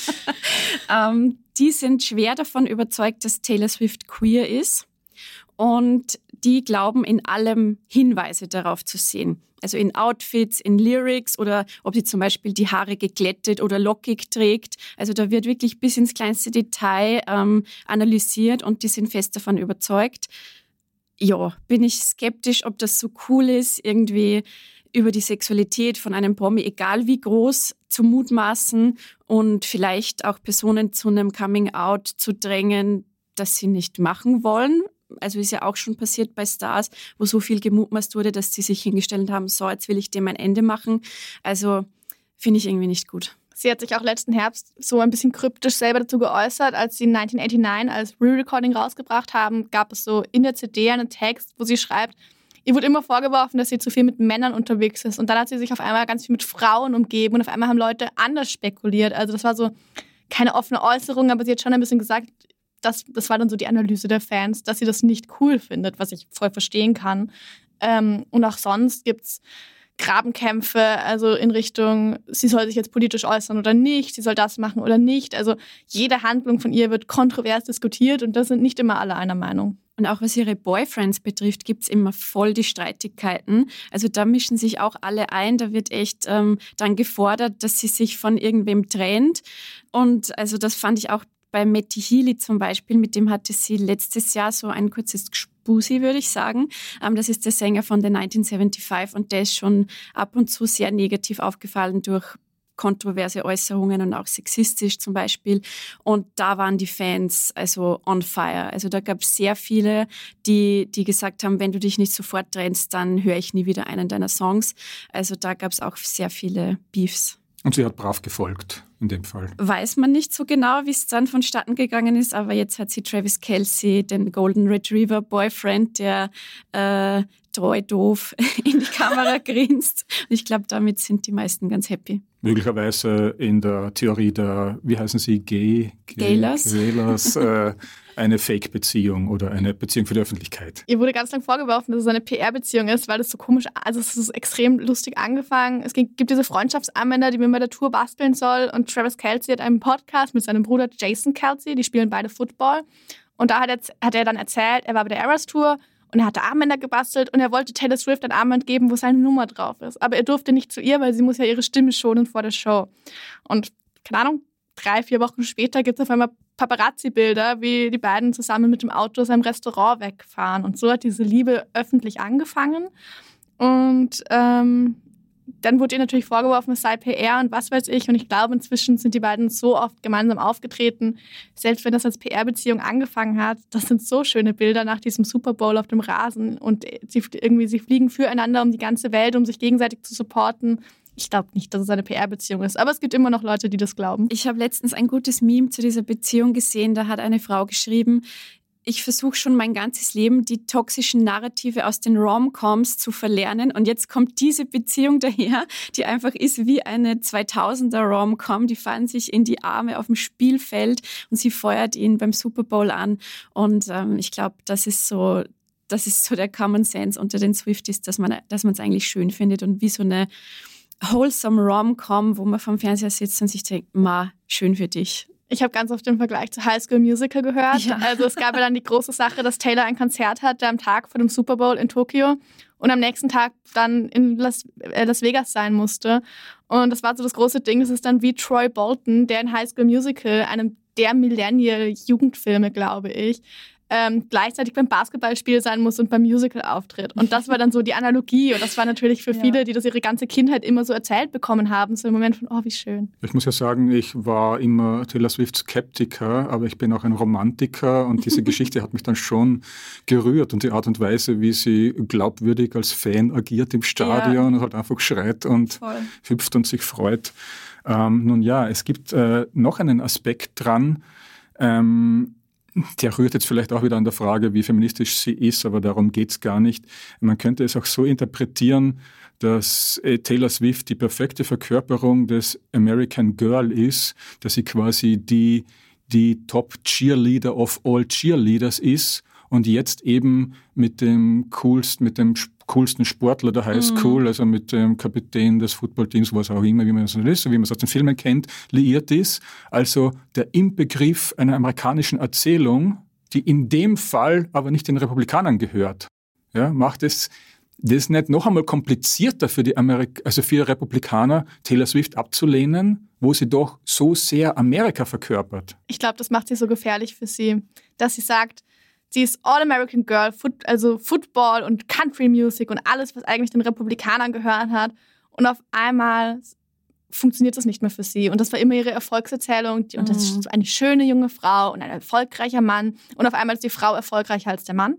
ähm, die sind schwer davon überzeugt, dass Taylor Swift queer ist. Und die glauben in allem Hinweise darauf zu sehen. Also in Outfits, in Lyrics oder ob sie zum Beispiel die Haare geglättet oder lockig trägt. Also da wird wirklich bis ins kleinste Detail ähm, analysiert und die sind fest davon überzeugt. Ja, bin ich skeptisch, ob das so cool ist, irgendwie über die Sexualität von einem Promi, egal wie groß, zu mutmaßen und vielleicht auch Personen zu einem Coming-out zu drängen, das sie nicht machen wollen. Also ist ja auch schon passiert bei Stars, wo so viel gemutmaßt wurde, dass sie sich hingestellt haben, so, jetzt will ich dem ein Ende machen. Also finde ich irgendwie nicht gut. Sie hat sich auch letzten Herbst so ein bisschen kryptisch selber dazu geäußert. Als sie 1989 als Re-Recording rausgebracht haben, gab es so in der CD einen Text, wo sie schreibt, ihr wurde immer vorgeworfen, dass sie zu viel mit Männern unterwegs ist. Und dann hat sie sich auf einmal ganz viel mit Frauen umgeben und auf einmal haben Leute anders spekuliert. Also das war so keine offene Äußerung, aber sie hat schon ein bisschen gesagt, das, das war dann so die Analyse der Fans, dass sie das nicht cool findet, was ich voll verstehen kann. Ähm, und auch sonst gibt es Grabenkämpfe, also in Richtung, sie soll sich jetzt politisch äußern oder nicht, sie soll das machen oder nicht. Also jede Handlung von ihr wird kontrovers diskutiert und da sind nicht immer alle einer Meinung. Und auch was ihre Boyfriends betrifft, gibt es immer voll die Streitigkeiten. Also da mischen sich auch alle ein. Da wird echt ähm, dann gefordert, dass sie sich von irgendwem trennt. Und also das fand ich auch bei Healy zum Beispiel, mit dem hatte sie letztes Jahr so ein kurzes Gspusi, würde ich sagen. Ähm, das ist der Sänger von The 1975 und der ist schon ab und zu sehr negativ aufgefallen durch kontroverse Äußerungen und auch sexistisch zum Beispiel. Und da waren die Fans also on fire. Also da gab es sehr viele, die, die gesagt haben, wenn du dich nicht sofort trennst, dann höre ich nie wieder einen deiner Songs. Also da gab es auch sehr viele Beefs. Und sie hat brav gefolgt in dem Fall. Weiß man nicht so genau, wie es dann vonstatten gegangen ist, aber jetzt hat sie Travis Kelsey, den Golden Retriever Boyfriend, der äh, treu doof <laughs> in die Kamera <laughs> grinst. Und ich glaube, damit sind die meisten ganz happy. Möglicherweise in der Theorie der, wie heißen sie, Gay, Gaylers, Gaylers äh, <laughs> eine Fake-Beziehung oder eine Beziehung für die Öffentlichkeit. Ihr wurde ganz lang vorgeworfen, dass es eine PR-Beziehung ist, weil das so komisch, also es ist extrem lustig angefangen. Es gibt diese Freundschaftsanwender, die man bei der Tour basteln soll und Travis Kelsey hat einen Podcast mit seinem Bruder Jason Kelsey, die spielen beide Football. Und da hat er, hat er dann erzählt, er war bei der Eras Tour und er hatte Armbänder gebastelt und er wollte Taylor Swift ein Armband geben, wo seine Nummer drauf ist. Aber er durfte nicht zu ihr, weil sie muss ja ihre Stimme schonen vor der Show. Und keine Ahnung, drei, vier Wochen später gibt es auf einmal Paparazzi-Bilder, wie die beiden zusammen mit dem Auto aus einem Restaurant wegfahren. Und so hat diese Liebe öffentlich angefangen. Und ähm, dann wurde ihr natürlich vorgeworfen, es sei PR und was weiß ich. Und ich glaube, inzwischen sind die beiden so oft gemeinsam aufgetreten. Selbst wenn das als PR-Beziehung angefangen hat, das sind so schöne Bilder nach diesem Super Bowl auf dem Rasen. Und sie, irgendwie, sie fliegen füreinander um die ganze Welt, um sich gegenseitig zu supporten. Ich glaube nicht, dass es eine PR-Beziehung ist, aber es gibt immer noch Leute, die das glauben. Ich habe letztens ein gutes Meme zu dieser Beziehung gesehen. Da hat eine Frau geschrieben, ich versuche schon mein ganzes Leben, die toxischen Narrative aus den Rom-Coms zu verlernen. Und jetzt kommt diese Beziehung daher, die einfach ist wie eine 2000er Rom-Com. Die fallen sich in die Arme auf dem Spielfeld und sie feuert ihn beim Super Bowl an. Und ähm, ich glaube, das ist so, das ist so der Common Sense unter den Swifties, dass man dass es eigentlich schön findet und wie so eine wholesome Rom-Com, wo man vom Fernseher sitzt und sich denkt, ma, schön für dich. Ich habe ganz oft den Vergleich zu High School Musical gehört. Ja. Also es gab ja dann die große Sache, dass Taylor ein Konzert hatte am Tag vor dem Super Bowl in Tokio und am nächsten Tag dann in Las, äh, Las Vegas sein musste. Und das war so das große Ding. Das ist dann wie Troy Bolton, der in High School Musical, einem der Millennial-Jugendfilme, glaube ich, ähm, gleichzeitig beim Basketballspiel sein muss und beim Musical auftritt. Und das war dann so die Analogie. Und das war natürlich für ja. viele, die das ihre ganze Kindheit immer so erzählt bekommen haben, so ein Moment von, oh, wie schön. Ich muss ja sagen, ich war immer Taylor Swift Skeptiker, aber ich bin auch ein Romantiker und diese <laughs> Geschichte hat mich dann schon gerührt und die Art und Weise, wie sie glaubwürdig als Fan agiert im Stadion ja. und halt einfach schreit und Voll. hüpft und sich freut. Ähm, nun ja, es gibt äh, noch einen Aspekt dran. Ähm, der rührt jetzt vielleicht auch wieder an der Frage, wie feministisch sie ist, aber darum geht es gar nicht. Man könnte es auch so interpretieren, dass äh, Taylor Swift die perfekte Verkörperung des American Girl ist, dass sie quasi die, die Top Cheerleader of all Cheerleaders ist und jetzt eben mit dem coolsten, mit dem coolsten Sportler der High School, mhm. also mit dem Kapitän des Footballteams, was auch immer, wie man das ist, so wie man es aus den Filmen kennt, liiert ist. Also der Inbegriff einer amerikanischen Erzählung, die in dem Fall aber nicht den Republikanern gehört. Ja, macht es das nicht noch einmal komplizierter für die Amerik also für die Republikaner, Taylor Swift abzulehnen, wo sie doch so sehr Amerika verkörpert? Ich glaube, das macht sie so gefährlich für sie, dass sie sagt, sie ist All-American Girl, also Football und Country Music und alles, was eigentlich den Republikanern gehört hat. Und auf einmal funktioniert das nicht mehr für sie. Und das war immer ihre Erfolgserzählung. Und das ist mhm. eine schöne junge Frau und ein erfolgreicher Mann. Und auf einmal ist die Frau erfolgreicher als der Mann.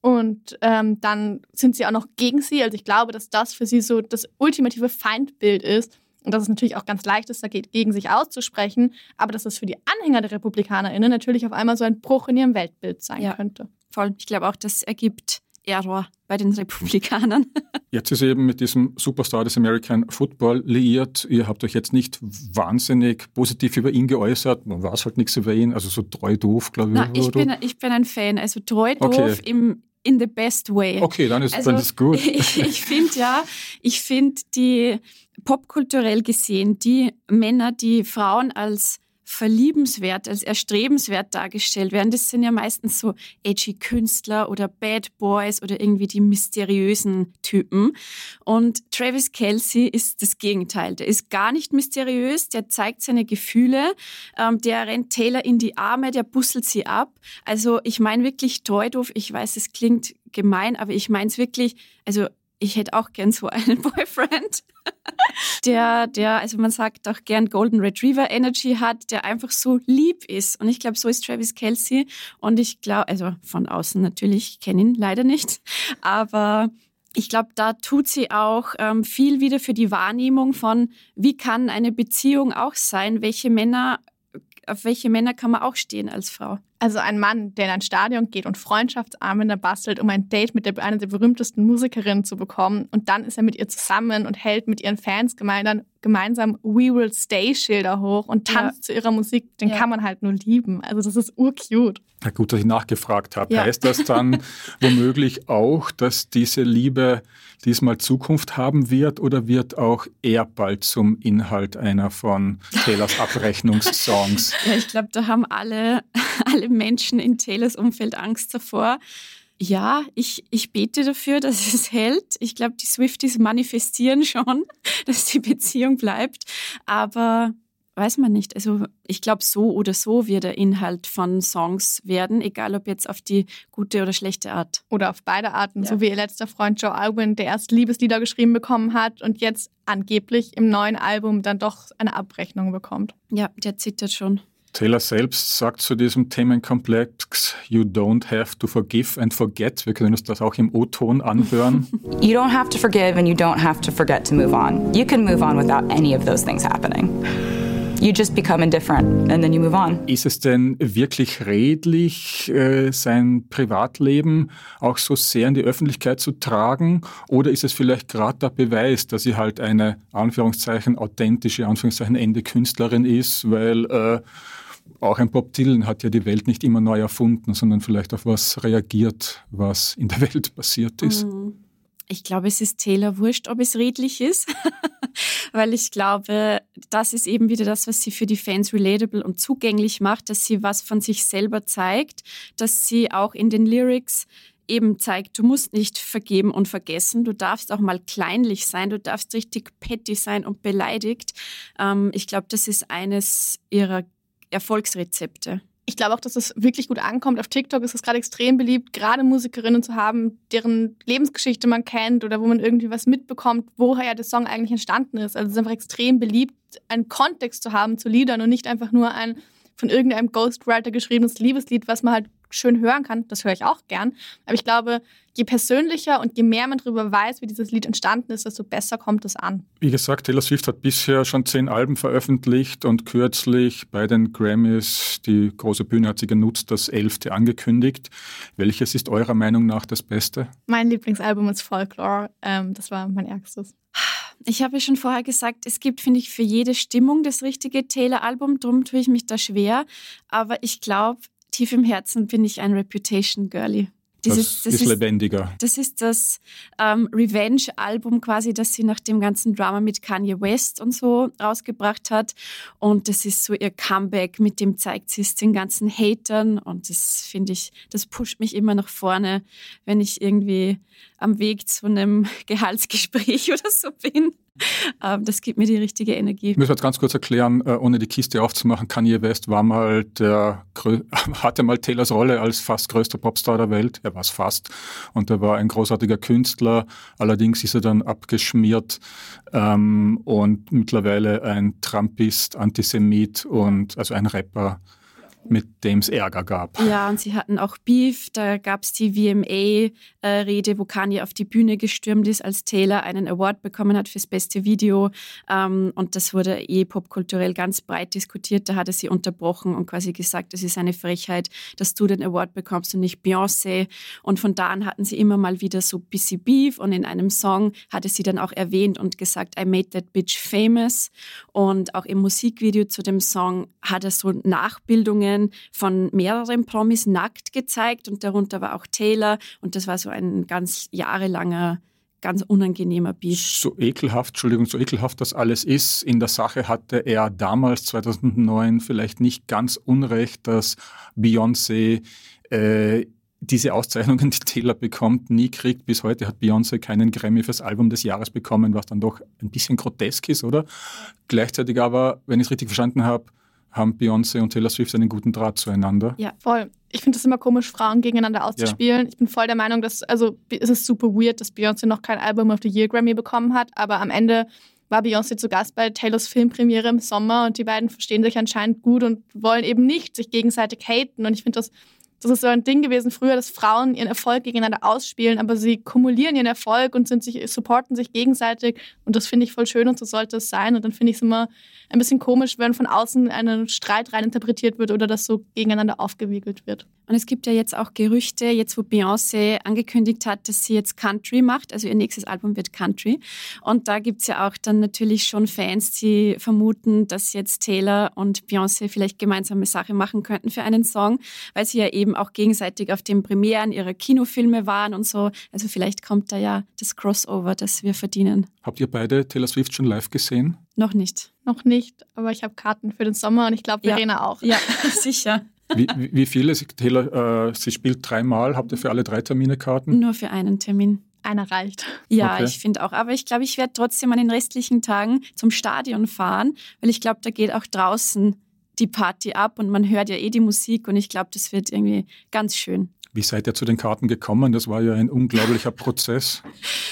Und ähm, dann sind sie auch noch gegen sie. Also ich glaube, dass das für sie so das ultimative Feindbild ist. Und dass es natürlich auch ganz leicht ist, dagegen sich auszusprechen. Aber dass das für die Anhänger der RepublikanerInnen natürlich auf einmal so ein Bruch in ihrem Weltbild sein ja, könnte. Voll. Ich glaube auch, das ergibt Error bei den Republikanern. <laughs> Jetzt ist eben mit diesem Superstar des American Football liiert. Ihr habt euch jetzt nicht wahnsinnig positiv über ihn geäußert. Man weiß halt nichts über ihn. Also so treu doof, glaube ich. Na, ich, bin, ich bin ein Fan. Also treu doof okay. im in the best way. Okay, dann ist, also, dann ist gut. Ich, <laughs> ich finde ja, ich finde die popkulturell gesehen, die Männer, die Frauen als verliebenswert, als erstrebenswert dargestellt werden. Das sind ja meistens so edgy Künstler oder Bad Boys oder irgendwie die mysteriösen Typen. Und Travis Kelsey ist das Gegenteil. Der ist gar nicht mysteriös, der zeigt seine Gefühle, ähm, der rennt Taylor in die Arme, der busselt sie ab. Also ich meine wirklich treu doof. Ich weiß, es klingt gemein, aber ich meine es wirklich, also ich hätte auch gern so einen <laughs> Boyfriend, der, der, also man sagt auch gern Golden Retriever Energy hat, der einfach so lieb ist. Und ich glaube, so ist Travis Kelsey. Und ich glaube, also von außen natürlich, ich kenne ihn leider nicht, aber ich glaube, da tut sie auch ähm, viel wieder für die Wahrnehmung von, wie kann eine Beziehung auch sein, welche Männer, auf welche Männer kann man auch stehen als Frau. Also ein Mann, der in ein Stadion geht und Freundschaftsarmbänder bastelt, um ein Date mit der, einer der berühmtesten Musikerinnen zu bekommen. Und dann ist er mit ihr zusammen und hält mit ihren Fans gemeinsam, gemeinsam We Will Stay Schilder hoch und tanzt ja. zu ihrer Musik. Den ja. kann man halt nur lieben. Also das ist urcute. Na gut, dass ich nachgefragt habe. Ja. Heißt das dann <laughs> womöglich auch, dass diese Liebe diesmal Zukunft haben wird oder wird auch er bald zum Inhalt einer von Taylors Abrechnungssongs? <laughs> Ja, ich glaube, da haben alle, <laughs> alle Menschen in Taylors Umfeld Angst davor. Ja, ich, ich bete dafür, dass es hält. Ich glaube, die Swifties manifestieren schon, dass die Beziehung bleibt. Aber weiß man nicht. Also ich glaube, so oder so wird der Inhalt von Songs werden, egal ob jetzt auf die gute oder schlechte Art. Oder auf beide Arten, ja. so wie ihr letzter Freund Joe Alwyn, der erst Liebeslieder geschrieben bekommen hat und jetzt angeblich im neuen Album dann doch eine Abrechnung bekommt. Ja, der zittert schon. Taylor selbst sagt zu diesem Themenkomplex, you don't have to forgive and forget. Wir können uns das auch im O-Ton anhören. <laughs> You don't have to forgive and you don't have to forget to move on. You can move on without any of those things happening you just become indifferent and then you move on. Ist es denn wirklich redlich, äh, sein Privatleben auch so sehr in die Öffentlichkeit zu tragen? Oder ist es vielleicht gerade der Beweis, dass sie halt eine Anführungszeichen authentische Anführungszeichen Ende Künstlerin ist, weil äh, auch ein Bob Dylan hat ja die Welt nicht immer neu erfunden, sondern vielleicht auf was reagiert, was in der <laughs> Welt passiert ist. Mhm. Ich glaube, es ist Taylor wurscht, ob es redlich ist, <laughs> weil ich glaube, das ist eben wieder das, was sie für die Fans relatable und zugänglich macht, dass sie was von sich selber zeigt, dass sie auch in den Lyrics eben zeigt, du musst nicht vergeben und vergessen, du darfst auch mal kleinlich sein, du darfst richtig petty sein und beleidigt. Ähm, ich glaube, das ist eines ihrer Erfolgsrezepte ich glaube auch, dass es wirklich gut ankommt. Auf TikTok ist es gerade extrem beliebt, gerade Musikerinnen zu haben, deren Lebensgeschichte man kennt oder wo man irgendwie was mitbekommt, woher ja der Song eigentlich entstanden ist. Also es ist einfach extrem beliebt, einen Kontext zu haben zu Liedern und nicht einfach nur ein von irgendeinem Ghostwriter geschriebenes Liebeslied, was man halt schön hören kann. Das höre ich auch gern. Aber ich glaube, je persönlicher und je mehr man darüber weiß, wie dieses Lied entstanden ist, desto besser kommt es an. Wie gesagt, Taylor Swift hat bisher schon zehn Alben veröffentlicht und kürzlich bei den Grammys, die große Bühne hat sie genutzt, das elfte angekündigt. Welches ist eurer Meinung nach das Beste? Mein Lieblingsalbum ist Folklore. Ähm, das war mein erstes. Ich habe ja schon vorher gesagt, es gibt, finde ich, für jede Stimmung das richtige Taylor-Album. Darum tue ich mich da schwer. Aber ich glaube, tief im Herzen bin ich ein Reputation-Girlie. Das, das, ist, lebendiger. Das ist das ähm, Revenge-Album quasi, das sie nach dem ganzen Drama mit Kanye West und so rausgebracht hat. Und das ist so ihr Comeback, mit dem zeigt sie es den ganzen Hatern. Und das finde ich, das pusht mich immer nach vorne, wenn ich irgendwie am Weg zu einem <laughs> Gehaltsgespräch <laughs> oder so bin. <laughs> Ähm, das gibt mir die richtige Energie. Ich muss jetzt ganz kurz erklären, äh, ohne die Kiste aufzumachen, Kanye West war mal der, <laughs> hatte mal Taylors Rolle als fast größter Popstar der Welt. Er war es fast. Und er war ein großartiger Künstler. Allerdings ist er dann abgeschmiert ähm, und mittlerweile ein Trumpist, Antisemit und also ein Rapper mit dem es Ärger gab. Ja, und sie hatten auch Beef. Da gab es die VMA-Rede, wo Kanye auf die Bühne gestürmt ist, als Taylor einen Award bekommen hat fürs beste Video. Ähm, und das wurde eh popkulturell ganz breit diskutiert. Da hat er sie unterbrochen und quasi gesagt, es ist eine Frechheit, dass du den Award bekommst und nicht Beyoncé. Und von da an hatten sie immer mal wieder so busy Beef. Und in einem Song hatte sie dann auch erwähnt und gesagt, I made that bitch famous. Und auch im Musikvideo zu dem Song hat er so Nachbildungen Szenen von mehreren Promis nackt gezeigt und darunter war auch Taylor und das war so ein ganz jahrelanger ganz unangenehmer Beef. So ekelhaft, Entschuldigung, so ekelhaft das alles ist, in der Sache hatte er damals 2009 vielleicht nicht ganz unrecht, dass Beyoncé äh, diese Auszeichnungen, die Taylor bekommt, nie kriegt. Bis heute hat Beyoncé keinen Grammy fürs Album des Jahres bekommen, was dann doch ein bisschen grotesk ist, oder? Gleichzeitig aber, wenn ich es richtig verstanden habe, haben Beyoncé und Taylor Swift einen guten Draht zueinander. Ja, voll. Ich finde es immer komisch, Frauen gegeneinander auszuspielen. Ja. Ich bin voll der Meinung, dass, also es ist super weird, dass Beyoncé noch kein Album of the Year Grammy bekommen hat, aber am Ende war Beyoncé zu Gast bei Taylors Filmpremiere im Sommer und die beiden verstehen sich anscheinend gut und wollen eben nicht sich gegenseitig haten. Und ich finde das das ist so ein Ding gewesen früher, dass Frauen ihren Erfolg gegeneinander ausspielen, aber sie kumulieren ihren Erfolg und sind sich, supporten sich gegenseitig. Und das finde ich voll schön und so sollte es sein. Und dann finde ich es immer ein bisschen komisch, wenn von außen ein Streit rein interpretiert wird oder das so gegeneinander aufgewiegelt wird. Und es gibt ja jetzt auch Gerüchte, jetzt wo Beyoncé angekündigt hat, dass sie jetzt Country macht, also ihr nächstes Album wird Country. Und da gibt es ja auch dann natürlich schon Fans, die vermuten, dass jetzt Taylor und Beyoncé vielleicht gemeinsame Sache machen könnten für einen Song, weil sie ja eben auch gegenseitig auf den Premieren ihrer Kinofilme waren und so. Also vielleicht kommt da ja das Crossover, das wir verdienen. Habt ihr beide Taylor Swift schon live gesehen? Noch nicht. Noch nicht, aber ich habe Karten für den Sommer und ich glaube Verena ja. auch. Ja, <laughs> sicher. Wie, wie viele? Taylor, äh, sie spielt dreimal. Habt ihr für alle drei Termine Karten? Nur für einen Termin. Einer reicht. Ja, okay. ich finde auch. Aber ich glaube, ich werde trotzdem an den restlichen Tagen zum Stadion fahren, weil ich glaube, da geht auch draußen die Party ab und man hört ja eh die Musik und ich glaube, das wird irgendwie ganz schön. Wie seid ihr zu den Karten gekommen? Das war ja ein unglaublicher Prozess,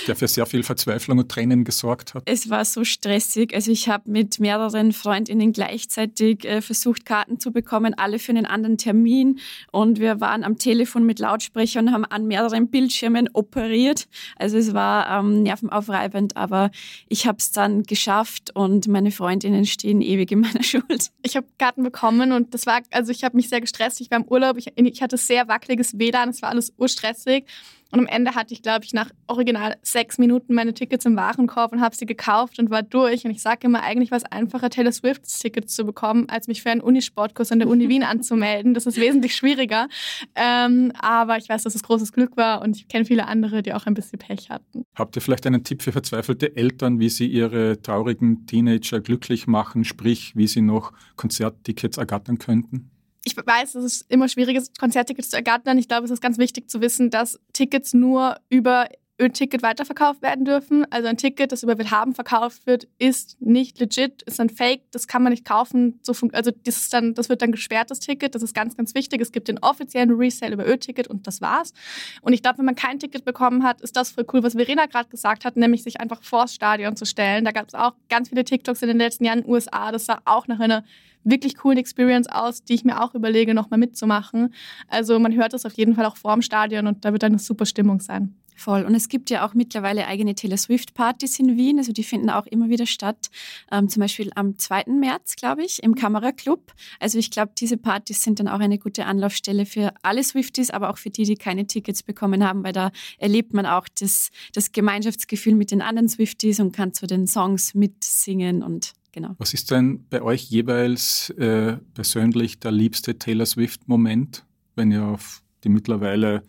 der für sehr viel Verzweiflung und Tränen gesorgt hat. Es war so stressig. Also ich habe mit mehreren Freundinnen gleichzeitig äh, versucht, Karten zu bekommen, alle für einen anderen Termin. Und wir waren am Telefon mit Lautsprechern und haben an mehreren Bildschirmen operiert. Also es war ähm, nervenaufreibend, aber ich habe es dann geschafft und meine Freundinnen stehen ewig in meiner <laughs> Schuld. Ich habe Karten bekommen und das war, also ich habe mich sehr gestresst. Ich war im Urlaub, ich, ich hatte sehr wackeliges WLAN WLAN, es war alles urstressig. Und am Ende hatte ich, glaube ich, nach original sechs Minuten meine Tickets im Warenkorb und habe sie gekauft und war durch. Und ich sage immer, eigentlich war es einfacher, Taylor Swifts Tickets zu bekommen, als mich für einen Unisportkurs an der Uni Wien anzumelden. Das ist wesentlich schwieriger. Ähm, aber ich weiß, dass es großes Glück war und ich kenne viele andere, die auch ein bisschen Pech hatten. Habt ihr vielleicht einen Tipp für verzweifelte Eltern, wie sie ihre traurigen Teenager glücklich machen, sprich, wie sie noch Konzerttickets ergattern könnten? Ich weiß, es ist immer schwierig, Konzerttickets zu ergattern. Ich glaube, es ist ganz wichtig zu wissen, dass Tickets nur über Ö-Ticket weiterverkauft werden dürfen. Also ein Ticket, das über Willhaben verkauft wird, ist nicht legit, ist ein Fake, das kann man nicht kaufen. also das, ist dann, das wird dann gesperrt, das Ticket. Das ist ganz, ganz wichtig. Es gibt den offiziellen Resale über Ö-Ticket und das war's. Und ich glaube, wenn man kein Ticket bekommen hat, ist das voll cool, was Verena gerade gesagt hat, nämlich sich einfach vors Stadion zu stellen. Da gab es auch ganz viele TikToks in den letzten Jahren in den USA. Das sah auch nach einer wirklich coolen Experience aus, die ich mir auch überlege, nochmal mitzumachen. Also man hört das auf jeden Fall auch vor dem Stadion und da wird eine super Stimmung sein. Voll. Und es gibt ja auch mittlerweile eigene Taylor Swift-Partys in Wien. Also die finden auch immer wieder statt. Ähm, zum Beispiel am 2. März, glaube ich, im Kameraclub. Also ich glaube, diese Partys sind dann auch eine gute Anlaufstelle für alle Swifties, aber auch für die, die keine Tickets bekommen haben, weil da erlebt man auch das, das Gemeinschaftsgefühl mit den anderen Swifties und kann zu den Songs mitsingen und Genau. Was ist denn bei euch jeweils äh, persönlich der liebste Taylor Swift-Moment, wenn ihr auf die mittlerweile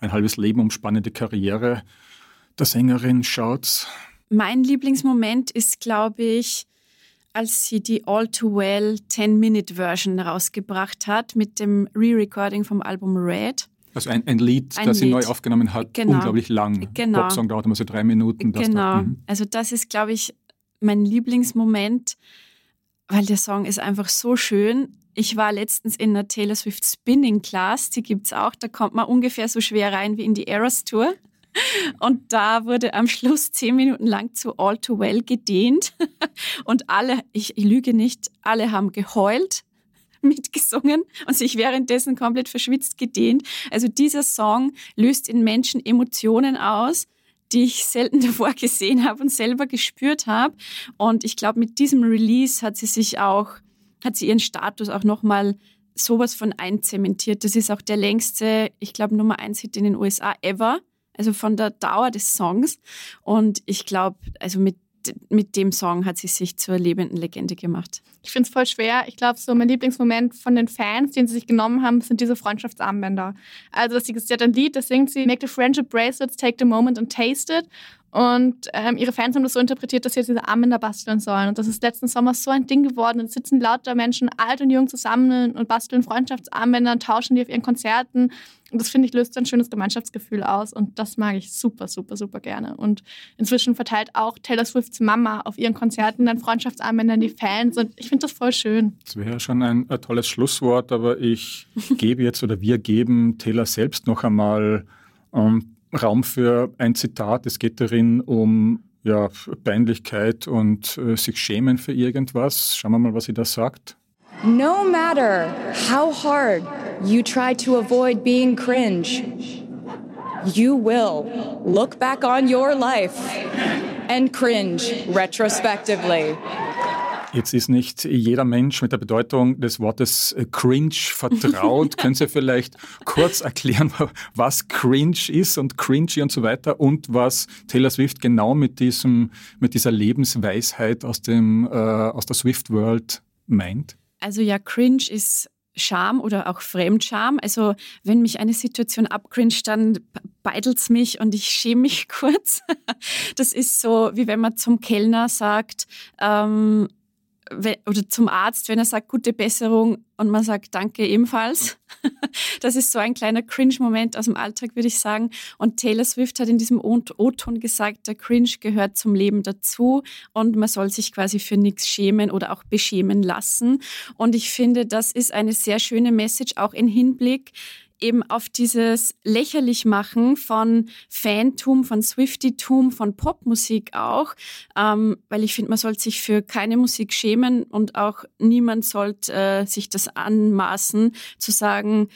ein halbes Leben umspannende Karriere der Sängerin schaut? Mein Lieblingsmoment ist, glaube ich, als sie die All Too Well 10-Minute-Version rausgebracht hat mit dem Re-Recording vom Album Red. Also ein, ein Lied, ein das sie neu aufgenommen hat, genau. unglaublich lang. Genau. Popsong dauert immer so drei Minuten. genau. Mhm. Also das ist, glaube ich, mein Lieblingsmoment, weil der Song ist einfach so schön. Ich war letztens in der Taylor Swift Spinning Class, die gibt es auch. Da kommt man ungefähr so schwer rein wie in die Eras Tour. Und da wurde am Schluss zehn Minuten lang zu All Too Well gedehnt. <laughs> Und alle, ich, ich lüge nicht, alle haben geheult <laughs> mitgesungen und sich währenddessen komplett verschwitzt gedehnt. Also dieser Song löst in Menschen Emotionen aus, die ich selten <laughs> davor gesehen habe und selber gespürt habe. Und ich glaube, mit diesem Release hat sie sich auch, hat sie ihren Status auch nochmal sowas von einzementiert. Das ist auch der längste, ich glaube, Nummer eins Hit in den USA ever. Also von der Dauer des Songs. Und ich glaube, also mit mit dem Song hat sie sich zur lebenden Legende gemacht. Ich finde es voll schwer. Ich glaube, so mein Lieblingsmoment von den Fans, den sie sich genommen haben, sind diese Freundschaftsarmbänder. Also, dass sie, sie hat ein Lied, das singt sie, Make the Friendship Bracelets, take the moment and taste it. Und ähm, ihre Fans haben das so interpretiert, dass sie jetzt diese Armbänder basteln sollen. Und das ist letzten Sommer so ein Ding geworden. Und sitzen lauter Menschen, alt und jung, zusammen und basteln Freundschaftsarmbänder und tauschen die auf ihren Konzerten. Und das finde ich löst ein schönes Gemeinschaftsgefühl aus. Und das mag ich super, super, super gerne. Und inzwischen verteilt auch Taylor Swifts Mama auf ihren Konzerten dann Freundschaftsarmbänder an die Fans. Und ich finde das voll schön. Das wäre schon ein, ein tolles Schlusswort, aber ich gebe jetzt oder wir geben Taylor selbst noch einmal ähm, Raum für ein Zitat. Es geht darin um ja, Peinlichkeit und äh, sich schämen für irgendwas. Schauen wir mal, was sie da sagt. No matter how hard you try to avoid being cringe, you will look back on your life and cringe retrospectively. Jetzt ist nicht jeder Mensch mit der Bedeutung des Wortes äh, cringe vertraut. <laughs> Können Sie vielleicht kurz erklären, was cringe ist und cringy und so weiter und was Taylor Swift genau mit diesem, mit dieser Lebensweisheit aus dem, äh, aus der Swift World meint? Also ja, cringe ist Scham oder auch Fremdscham. Also wenn mich eine Situation abcringt, dann beidelt es mich und ich schäme mich <laughs> kurz. Das ist so, wie wenn man zum Kellner sagt, ähm, oder zum Arzt, wenn er sagt, gute Besserung und man sagt Danke ebenfalls. <laughs> Das ist so ein kleiner Cringe-Moment aus dem Alltag, würde ich sagen. Und Taylor Swift hat in diesem O-Ton gesagt, der Cringe gehört zum Leben dazu und man soll sich quasi für nichts schämen oder auch beschämen lassen. Und ich finde, das ist eine sehr schöne Message, auch in Hinblick eben auf dieses Lächerlichmachen von Fantum, von Swiftitum, von Popmusik auch, ähm, weil ich finde, man sollte sich für keine Musik schämen und auch niemand sollte äh, sich das anmaßen, zu sagen,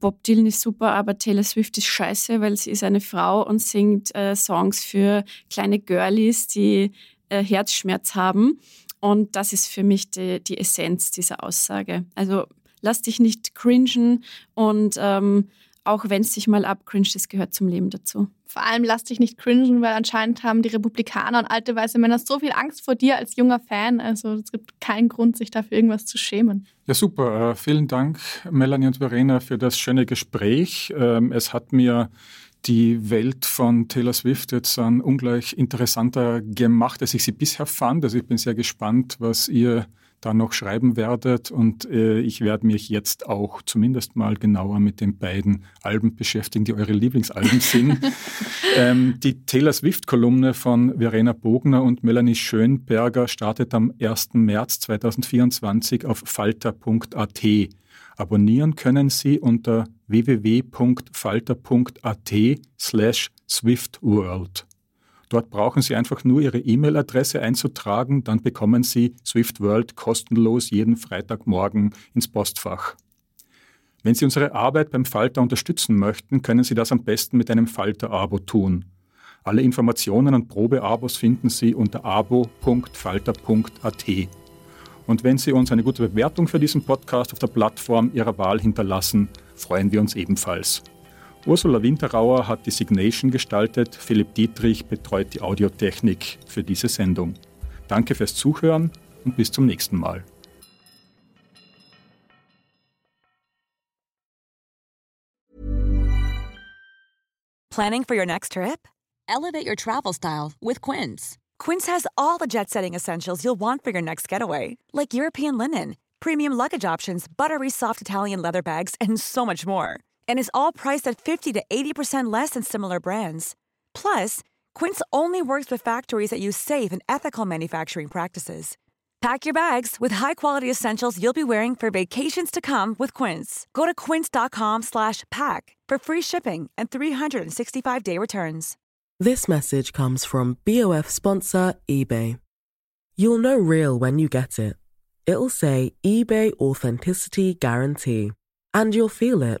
Bob Dylan ist super, aber Taylor Swift ist scheiße, weil sie ist eine Frau und singt äh, Songs für kleine Girlies, die äh, Herzschmerz haben. Und das ist für mich die, die Essenz dieser Aussage. Also lass dich nicht cringen und ähm, auch wenn es sich mal abcringt, das gehört zum Leben dazu. Vor allem lass dich nicht cringen, weil anscheinend haben die Republikaner und alte weiße Männer so viel Angst vor dir als junger Fan. Also es gibt keinen Grund, sich dafür irgendwas zu schämen. Ja, super. Äh, vielen Dank, Melanie und Verena, für das schöne Gespräch. Ähm, es hat mir die Welt von Taylor Swift jetzt an ungleich interessanter gemacht, als ich sie bisher fand. Also ich bin sehr gespannt, was ihr da noch schreiben werdet. Und äh, ich werde mich jetzt auch zumindest mal genauer mit den beiden Alben beschäftigen, die eure Lieblingsalben sind. <laughs> ähm, die Taylor Swift-Kolumne von Verena Bogner und Melanie Schönberger startet am 1. März 2024 auf falter.at. Abonnieren können Sie unter www.falter.at slash swiftworld. Dort brauchen Sie einfach nur Ihre E-Mail-Adresse einzutragen, dann bekommen Sie Swift World kostenlos jeden Freitagmorgen ins Postfach. Wenn Sie unsere Arbeit beim Falter unterstützen möchten, können Sie das am besten mit einem Falter-Abo tun. Alle Informationen und Probeabos finden Sie unter abo.falter.at. Und wenn Sie uns eine gute Bewertung für diesen Podcast auf der Plattform Ihrer Wahl hinterlassen, freuen wir uns ebenfalls. Ursula Winterauer hat die Signation gestaltet, Philipp Dietrich betreut die Audiotechnik für diese Sendung. Danke fürs Zuhören und bis zum nächsten Mal. Planning for your next trip? Elevate your travel style with Quince. Quince has all the jet setting essentials you'll want for your next getaway, like European linen, premium luggage options, buttery soft Italian leather bags, and so much more. And is all priced at 50 to 80% less than similar brands. Plus, Quince only works with factories that use safe and ethical manufacturing practices. Pack your bags with high-quality essentials you'll be wearing for vacations to come with Quince. Go to quince.com/pack for free shipping and 365-day returns. This message comes from BOF sponsor eBay. You'll know real when you get it. It'll say eBay Authenticity Guarantee. And you'll feel it.